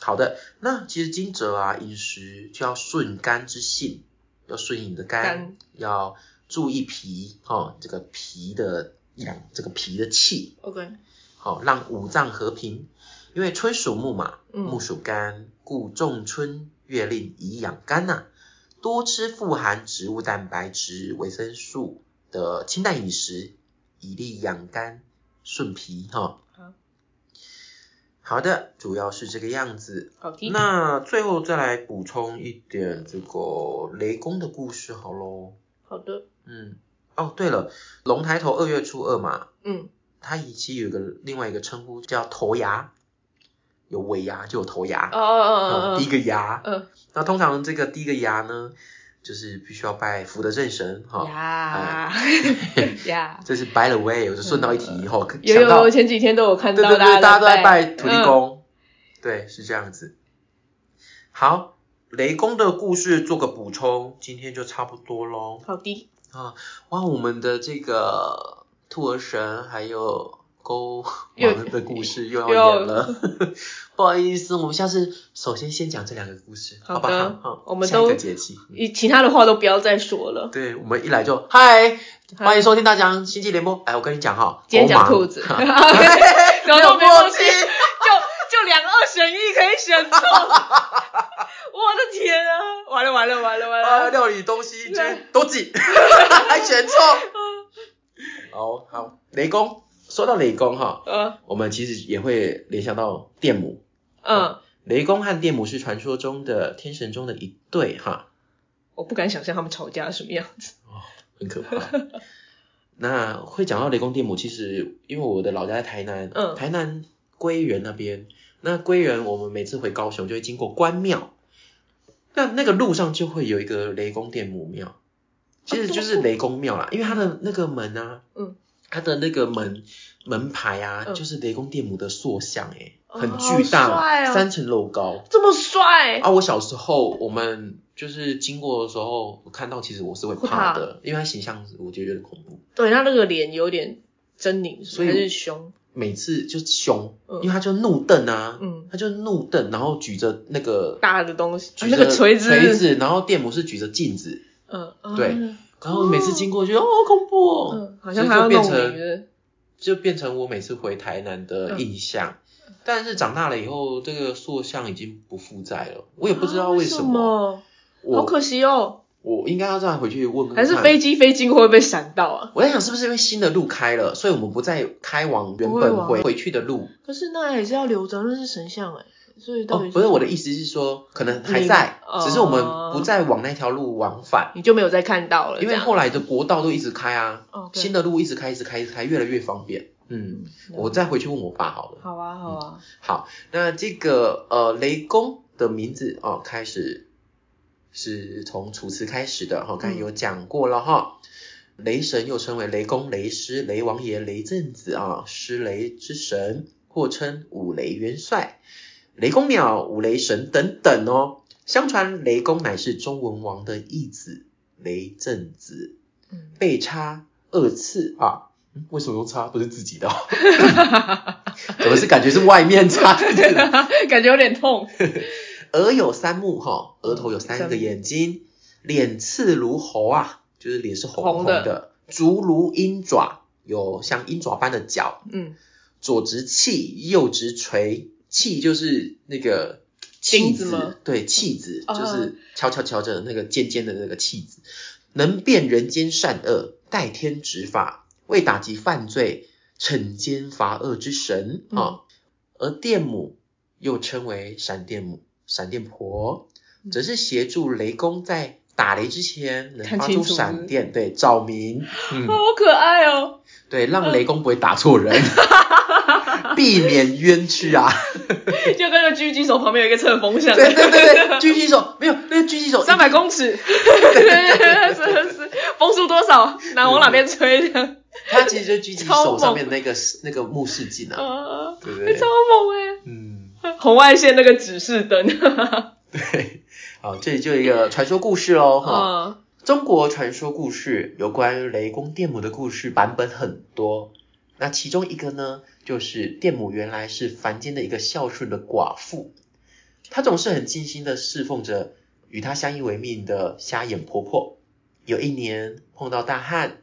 好的，那其实惊蛰啊，饮食就要顺肝之性，要顺应你的肝，肝要注意脾，哦，这个脾的养这个脾的气，，OK，好、让五脏和平。因为春属木嘛，嗯木属肝，故仲春月令以养肝呐、多吃富含植物蛋白质、维生素的清淡饮食，以利养肝顺脾哈。好好的，主要是这个样子。好的。那最后再来补充一点这个雷公的故事好喽。好的，嗯，哦对了，龙抬头二月初二嘛，嗯它以前有一个另外一个称呼叫头牙，有尾牙就有头牙，哦哦哦哦第一个牙。嗯那通常这个第一个牙呢，就是必须要拜福德正神哈。呀呀，这是 by the way，我就顺道一提以后，有想到有有，前几天都有看到对对对，大家都在拜拜土地。公，对，是这样子。好，雷公的故事做个补充，今天就差不多喽嗯。好的，啊，哇，我们的这个兔儿神还有勾又王的故事又要又要演了，不好意思，我们下次首先先讲这两个故事，好不好的好？我们都节气。嗯以其他的话都不要再说了。对，我们一来就嗨，欢迎收听大江星际联播。哎，我跟你讲哈，今天讲兔子，哈 然后没有默就就两二选一可以选错。我的天啊！完了完了完了完啊，了！料理东西就都挤，还选错。好好，雷公，说到雷公哈，呃我们其实也会联想到电母。嗯，雷公和电母是传说中的天神中的一对哈，我不敢想象他们吵架什么样子。哦很可怕。那会讲到雷公电母，其实因为我的老家在台南，嗯。台南归园那边，那归园我们每次回高雄就会经过关庙，那那个路上就会有一个雷公电母庙，其实就是雷公庙啦，因为它的那个门啊，嗯，它的那个门门牌啊，嗯。就是雷公电母的塑像、欸，很哦巨大，三层楼高。这么帅，啊，我小时候我们就是经过的时候，我看到其实我是会怕的，因为他形象我觉得有点恐怖。对他那个脸有点狰狞，所以还是凶？每次就是凶，嗯因为他就怒瞪啊，嗯，他就怒瞪，然后举着那个大的东西，啊举着那个锤子，锤子，然后电母是举着镜子，嗯，对嗯然后每次经过就觉得哦好恐怖哦，嗯，好像他要弄就变成，就变成我每次回台南的嗯印象。但是长大了以后，这个塑像已经不复在了，我也不知道啊为什么，好可惜哦。我应该要再回去问问还是飞机飞经过会被闪到啊？我在想是不是因为新的路开了，所以我们不再开往原本回回去的路。可是那也是要留着，那是神像哎，所以到底，哦不是我的意思是说，可能还在，哦只是我们不再往那条路往返，你就没有再看到了，因为后来的国道都一直开啊，哦新的路一直开，一直开，一直开，越来越方便。嗯，我再回去问我爸好了。好啊好啊，好，那这个呃雷公的名字哦，开始是从楚辞开始的哈，刚才有讲过了哈。雷神又称为雷公、雷师、雷王爷、雷震子啊，施雷之神，或称五雷元帅、雷公庙、五雷神等等哦。相传雷公乃是周文王的义子雷震子，嗯，被插二次啊。嗯为什么用擦？不是自己的、哦？怎么是感觉是外面擦自己的？感觉有点痛，额有三目哈，额头有三个眼睛，脸刺如猴啊，就是脸是红红红的，足如鹰爪，有像鹰爪般的脚，嗯，左执器，右直锤，器就是那个器钉子吗？对，器子啊。就是敲敲敲着那个尖尖的那个器子，能辨人间善恶，代天执法，为打击犯罪，惩奸罚恶之神嗯。啊。而电母又称为闪电母、闪电婆，嗯。则是协助雷公在打雷之前能发出闪电，对，照明，嗯，好可爱哦，对，让雷公不会打错人，避免冤屈啊。就跟那狙击手旁边有一个侧风向，对对对对，狙击手没有，那个狙击手三百公尺，是是，风速多少？哪往哪边吹？的？他其实就是狙击手上面那个那个目视镜啊，啊，对不对超？猛哎！嗯，红外线那个指示灯，对，好，这里就有一个传说故事喽哈。嗯中国传说故事有关于雷公电母的故事版本很多，那其中一个呢，就是电母原来是凡间的一个孝顺的寡妇，她总是很尽心的侍奉着与她相依为命的瞎眼婆婆。有一年碰到大旱，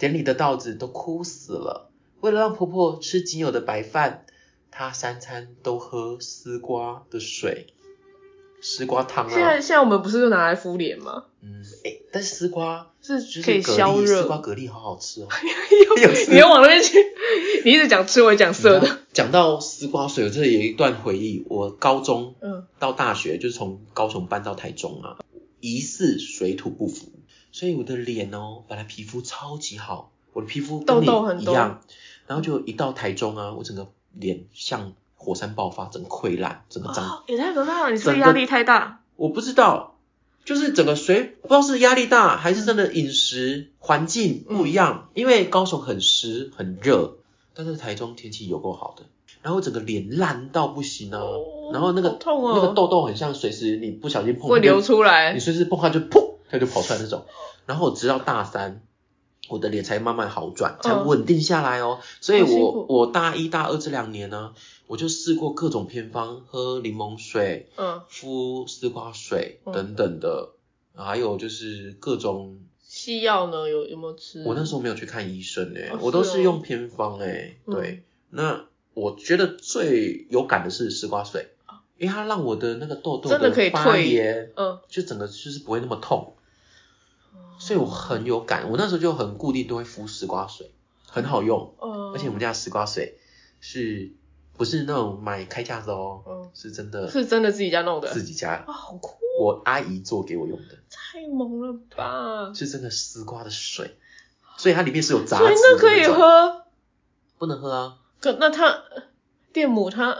田里的稻子都枯死了，为了让婆婆吃仅有的白饭，她三餐都喝丝瓜的水，丝瓜汤啊。现在现在我们不是就拿来敷脸吗？嗯，哎，但是丝瓜是就是可以，消热丝瓜蛤蜊好好吃哦。你又往那边去，你一直讲吃，我也讲色的。讲到丝瓜水，我这里有一段回忆。我高中嗯，到大学，就是从高雄搬到台中啊，疑似水土不服，所以我的脸哦，本来皮肤超级好，我的皮肤跟你痘痘很多一样，然后就一到台中啊，我整个脸像火山爆发，整个溃烂，整个长哦，也太可怕了！你是不是压力太大？我不知道，就是整个水不知道是压力大还是真的饮食环境不一样，因为高雄很湿很热，但是台中天气有够好的，然后整个脸烂到不行啊，哦然后那个那个痘痘很像随时你不小心碰会流出来你。随时碰它就噗，它就跑出来那种。然后我直到大三我的脸才慢慢好转，才嗯稳定下来哦。所以我我大一大二这两年呢，我就试过各种偏方，喝柠檬水，嗯，敷丝瓜水嗯。等等的，还有就是各种。西药呢有有没有吃？我那时候没有去看医生诶、哦我都是用偏方诶、嗯。对，那我觉得最有感的是丝瓜水，因为它让我的那个痘痘真的可以发退炎，嗯，就整个就是不会那么痛，所以我很有感。我那时候就很固定都会敷丝瓜水，很好用，嗯，而且我们家的丝瓜水是不是那种买开架的哦？嗯是真的是真的自己家弄的，自己家，啊，好酷，我阿姨做给我用的，太猛了吧！是真的丝瓜的水，所以它里面是有杂质所以的那可以，喝，不能喝啊。可那它电母它哦，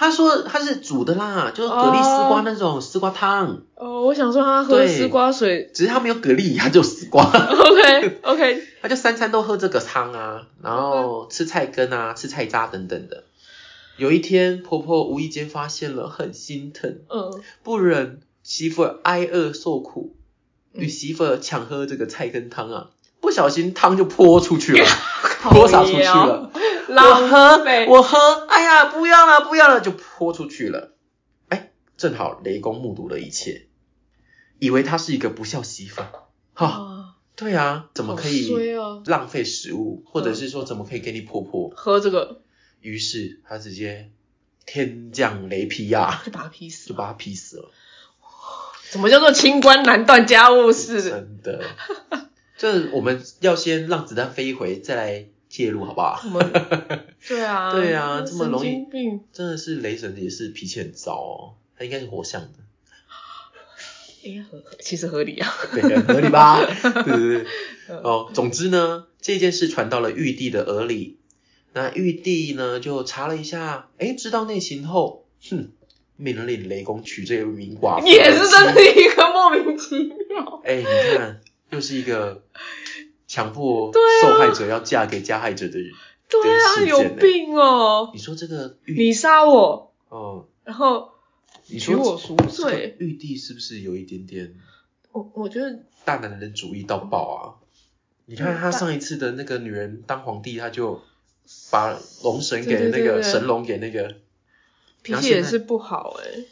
他说他是煮的啦，就是蛤蜊丝瓜那种丝瓜汤，哦，我想说他喝对丝瓜水。只是他没有蛤蜊，他只有丝瓜，，OK OK，他就三餐都喝这个汤啊，然后吃菜根啊，吃菜渣等等的。有一天，婆婆无意间发现了，很心疼，嗯，不忍媳妇儿挨饿受苦，嗯。与媳妇儿抢喝这个菜根汤啊，不小心汤就泼出去了，泼洒出去了。我浪喝费，我喝，哎呀，不要了，不要了，就泼出去了。哎，正好雷公目睹了一切，以为他是一个不孝媳妇。哈、啊，对啊，怎么可以浪费食物，或者是说怎么可以给你婆婆？喝这个于是他直接天降雷劈呀、就把他劈死就，把他劈死了。怎么叫做清官难断家务事？真的，这我们要先让子弹飞一回，再来介入，好不好？我们 对啊，对啊这么容易真的是雷神也是脾气很糟哦，他应该是火象的。应该合其实合理啊，对，很合理吧？对对对。嗯哦，总之呢，这件事传到了玉帝的耳里，那玉帝呢就查了一下，哎，知道内情后，哼，命令雷公娶这位名寡妇。也是真是一个莫名其妙。哎，你看，又是一个强迫受害者要嫁给加害者的人。对啊，有病哦！你说这个玉，你杀我，哦，然后你说娶我赎罪，玉帝是不是有一点点我我觉得大男人主义到爆啊！你看他上一次的那个女人当皇帝，他就把龙神给那个神龙给那个，脾气也是不好哎、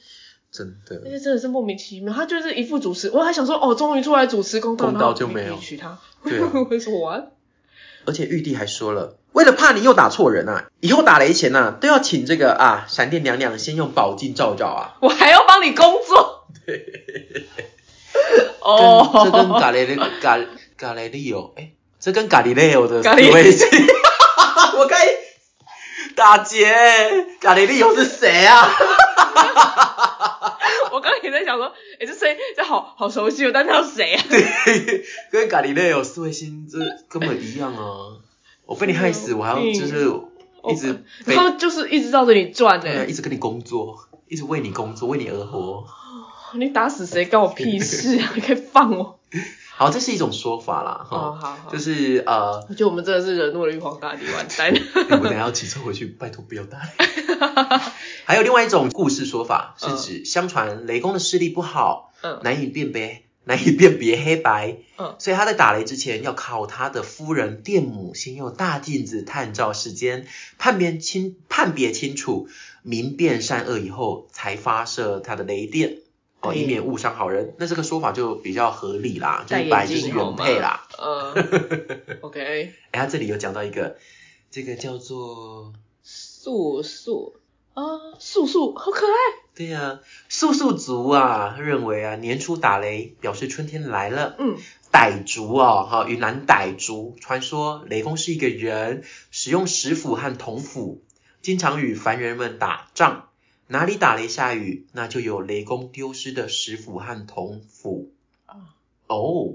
真那的些真的是莫名其妙。他就是一副主持，我还想说，哦，终于出来主持公道，公道然后就没有娶她，对啊 我说完，而且玉帝还说了，为了怕你又打错人啊，以后打雷前啊都要请这个啊闪电娘娘先用宝镜照照啊。我还要帮你工作。对哦，这跟伽雷伽伽雷利哦，哎，这跟伽利雷欧的思伽利维是，我该大姐，伽利利欧是谁啊？我刚刚也在想说，哎、这声音这好好熟悉哦，但他是谁啊？对跟伽利雷欧思维星这根本一样啊！我被你害死，我还要就是一直被然后就是一直绕着你转呢、一直跟你工作，一直为你工作，为你而活。你打死谁关我屁事啊！你可以放我。好，这是一种说法啦，哈、哦，好好，就是呃，我觉得我们真的是惹怒了玉皇大帝，完蛋。我等一下要骑车回去，拜托不要打雷。还有另外一种故事说法，是指相传雷公的视力不好，嗯难以辨别 难以辨别黑白，嗯所以他在打雷之前要靠他的夫人电母先用大镜子探照世间，判别清判别清楚明辨善恶以后，才发射他的雷电。哦，以免误伤好人，那这个说法就比较合理啦，就戴是本来眼就是原配啦。嗯，OK，哎，他这里有讲到一个，这个叫做素素啊，素素好可爱。对呀、素素族啊，认为啊，年初打雷表示春天来了。嗯，傣族哦，哈，云南傣族传说雷公是一个人，使用石斧和铜斧，经常与凡人们打仗。哪里打雷下雨，那就有雷公丢失的石斧和铜斧。啊哦，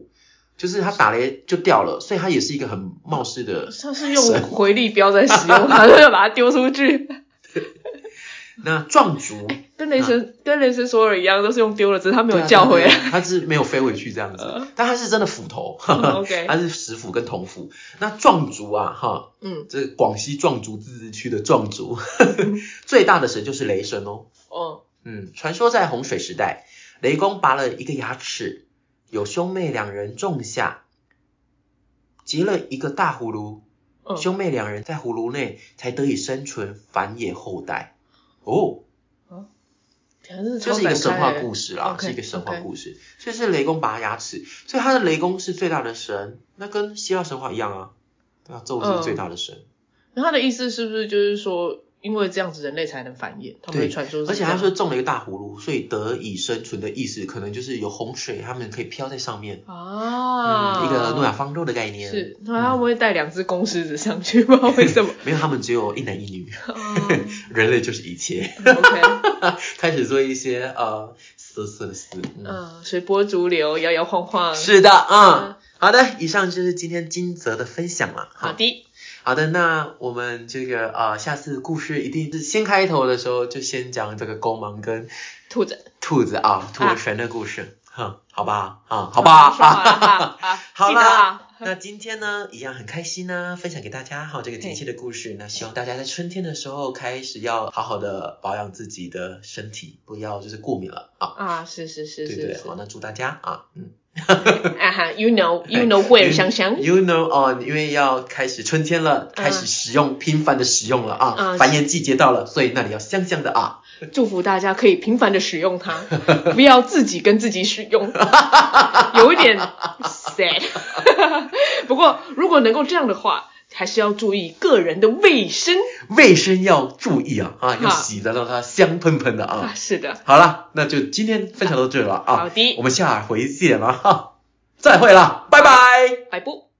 就是他打雷就掉了，所以他也是一个很冒失的他是用回力镖在使用它，就把它丢出去。那壮族。跟雷神、跟雷神索尔一样，都是用丢了，只是他没有叫回来。他是没有飞回去这样子呃，但他是真的斧头嗯，OK 他是石斧跟铜斧。那壮族啊，哈，嗯，这广西壮族自治区的壮族，最大的神就是雷神哦。哦，嗯，传说在洪水时代，雷公拔了一个牙齿，有兄妹两人种下，结了一个大葫芦，嗯，兄妹两人在葫芦内才得以生存，繁衍后代。哦，啊这是一个神话故事。啦是一个神话故事。所以是雷公拔牙齿，所以他的雷公是最大的神，那跟希腊神话一样啊。对啊，宙斯是最大的神，那他的意思是不是就是说，因为这样子人类才能繁衍？他们传说是而且他说中了一个大葫芦，所以得以生存的意思，可能就是有洪水，他们可以飘在上面，啊、嗯，一个诺亚方舟的概念。是，那他会不会带两只公狮子上去？不知道为什么。没有，他们只有一男一女，啊人类就是一切。OK，开始做一些呃色色事。嗯，嗯，随波逐流，摇摇晃晃。是的，嗯嗯，好的，以上就是今天金泽的分享了。好的，好的，那我们这个呃，下次故事一定是先开头的时候就先讲这个公芒跟兔子，兔子啊，兔儿神的故事，哼，好吧，啊，好好吧，啊 好啦啊。那今天呢，一样很开心呢，分享给大家哈这个天气的故事。那希望大家在春天的时候开始要好好的保养自己的身体，不要就是过敏了啊。啊，是是是是是，对对好，那祝大家啊，嗯。啊哈，you know you know 惠而香香，You know on，，因为要开始春天了，开始使用，频繁的使用了啊，嗯繁衍季节到了，所以那里要香香的啊。祝福大家可以频繁的使用它，不要自己跟自己使用，有一点 sad。不过如果能够这样的话，还是要注意个人的卫生卫生要注意啊啊，要洗的让它香喷喷的啊。啊。是的，好了，那就今天分享到这了啊，好的我们下回见了哈，再会了，拜拜。摆布。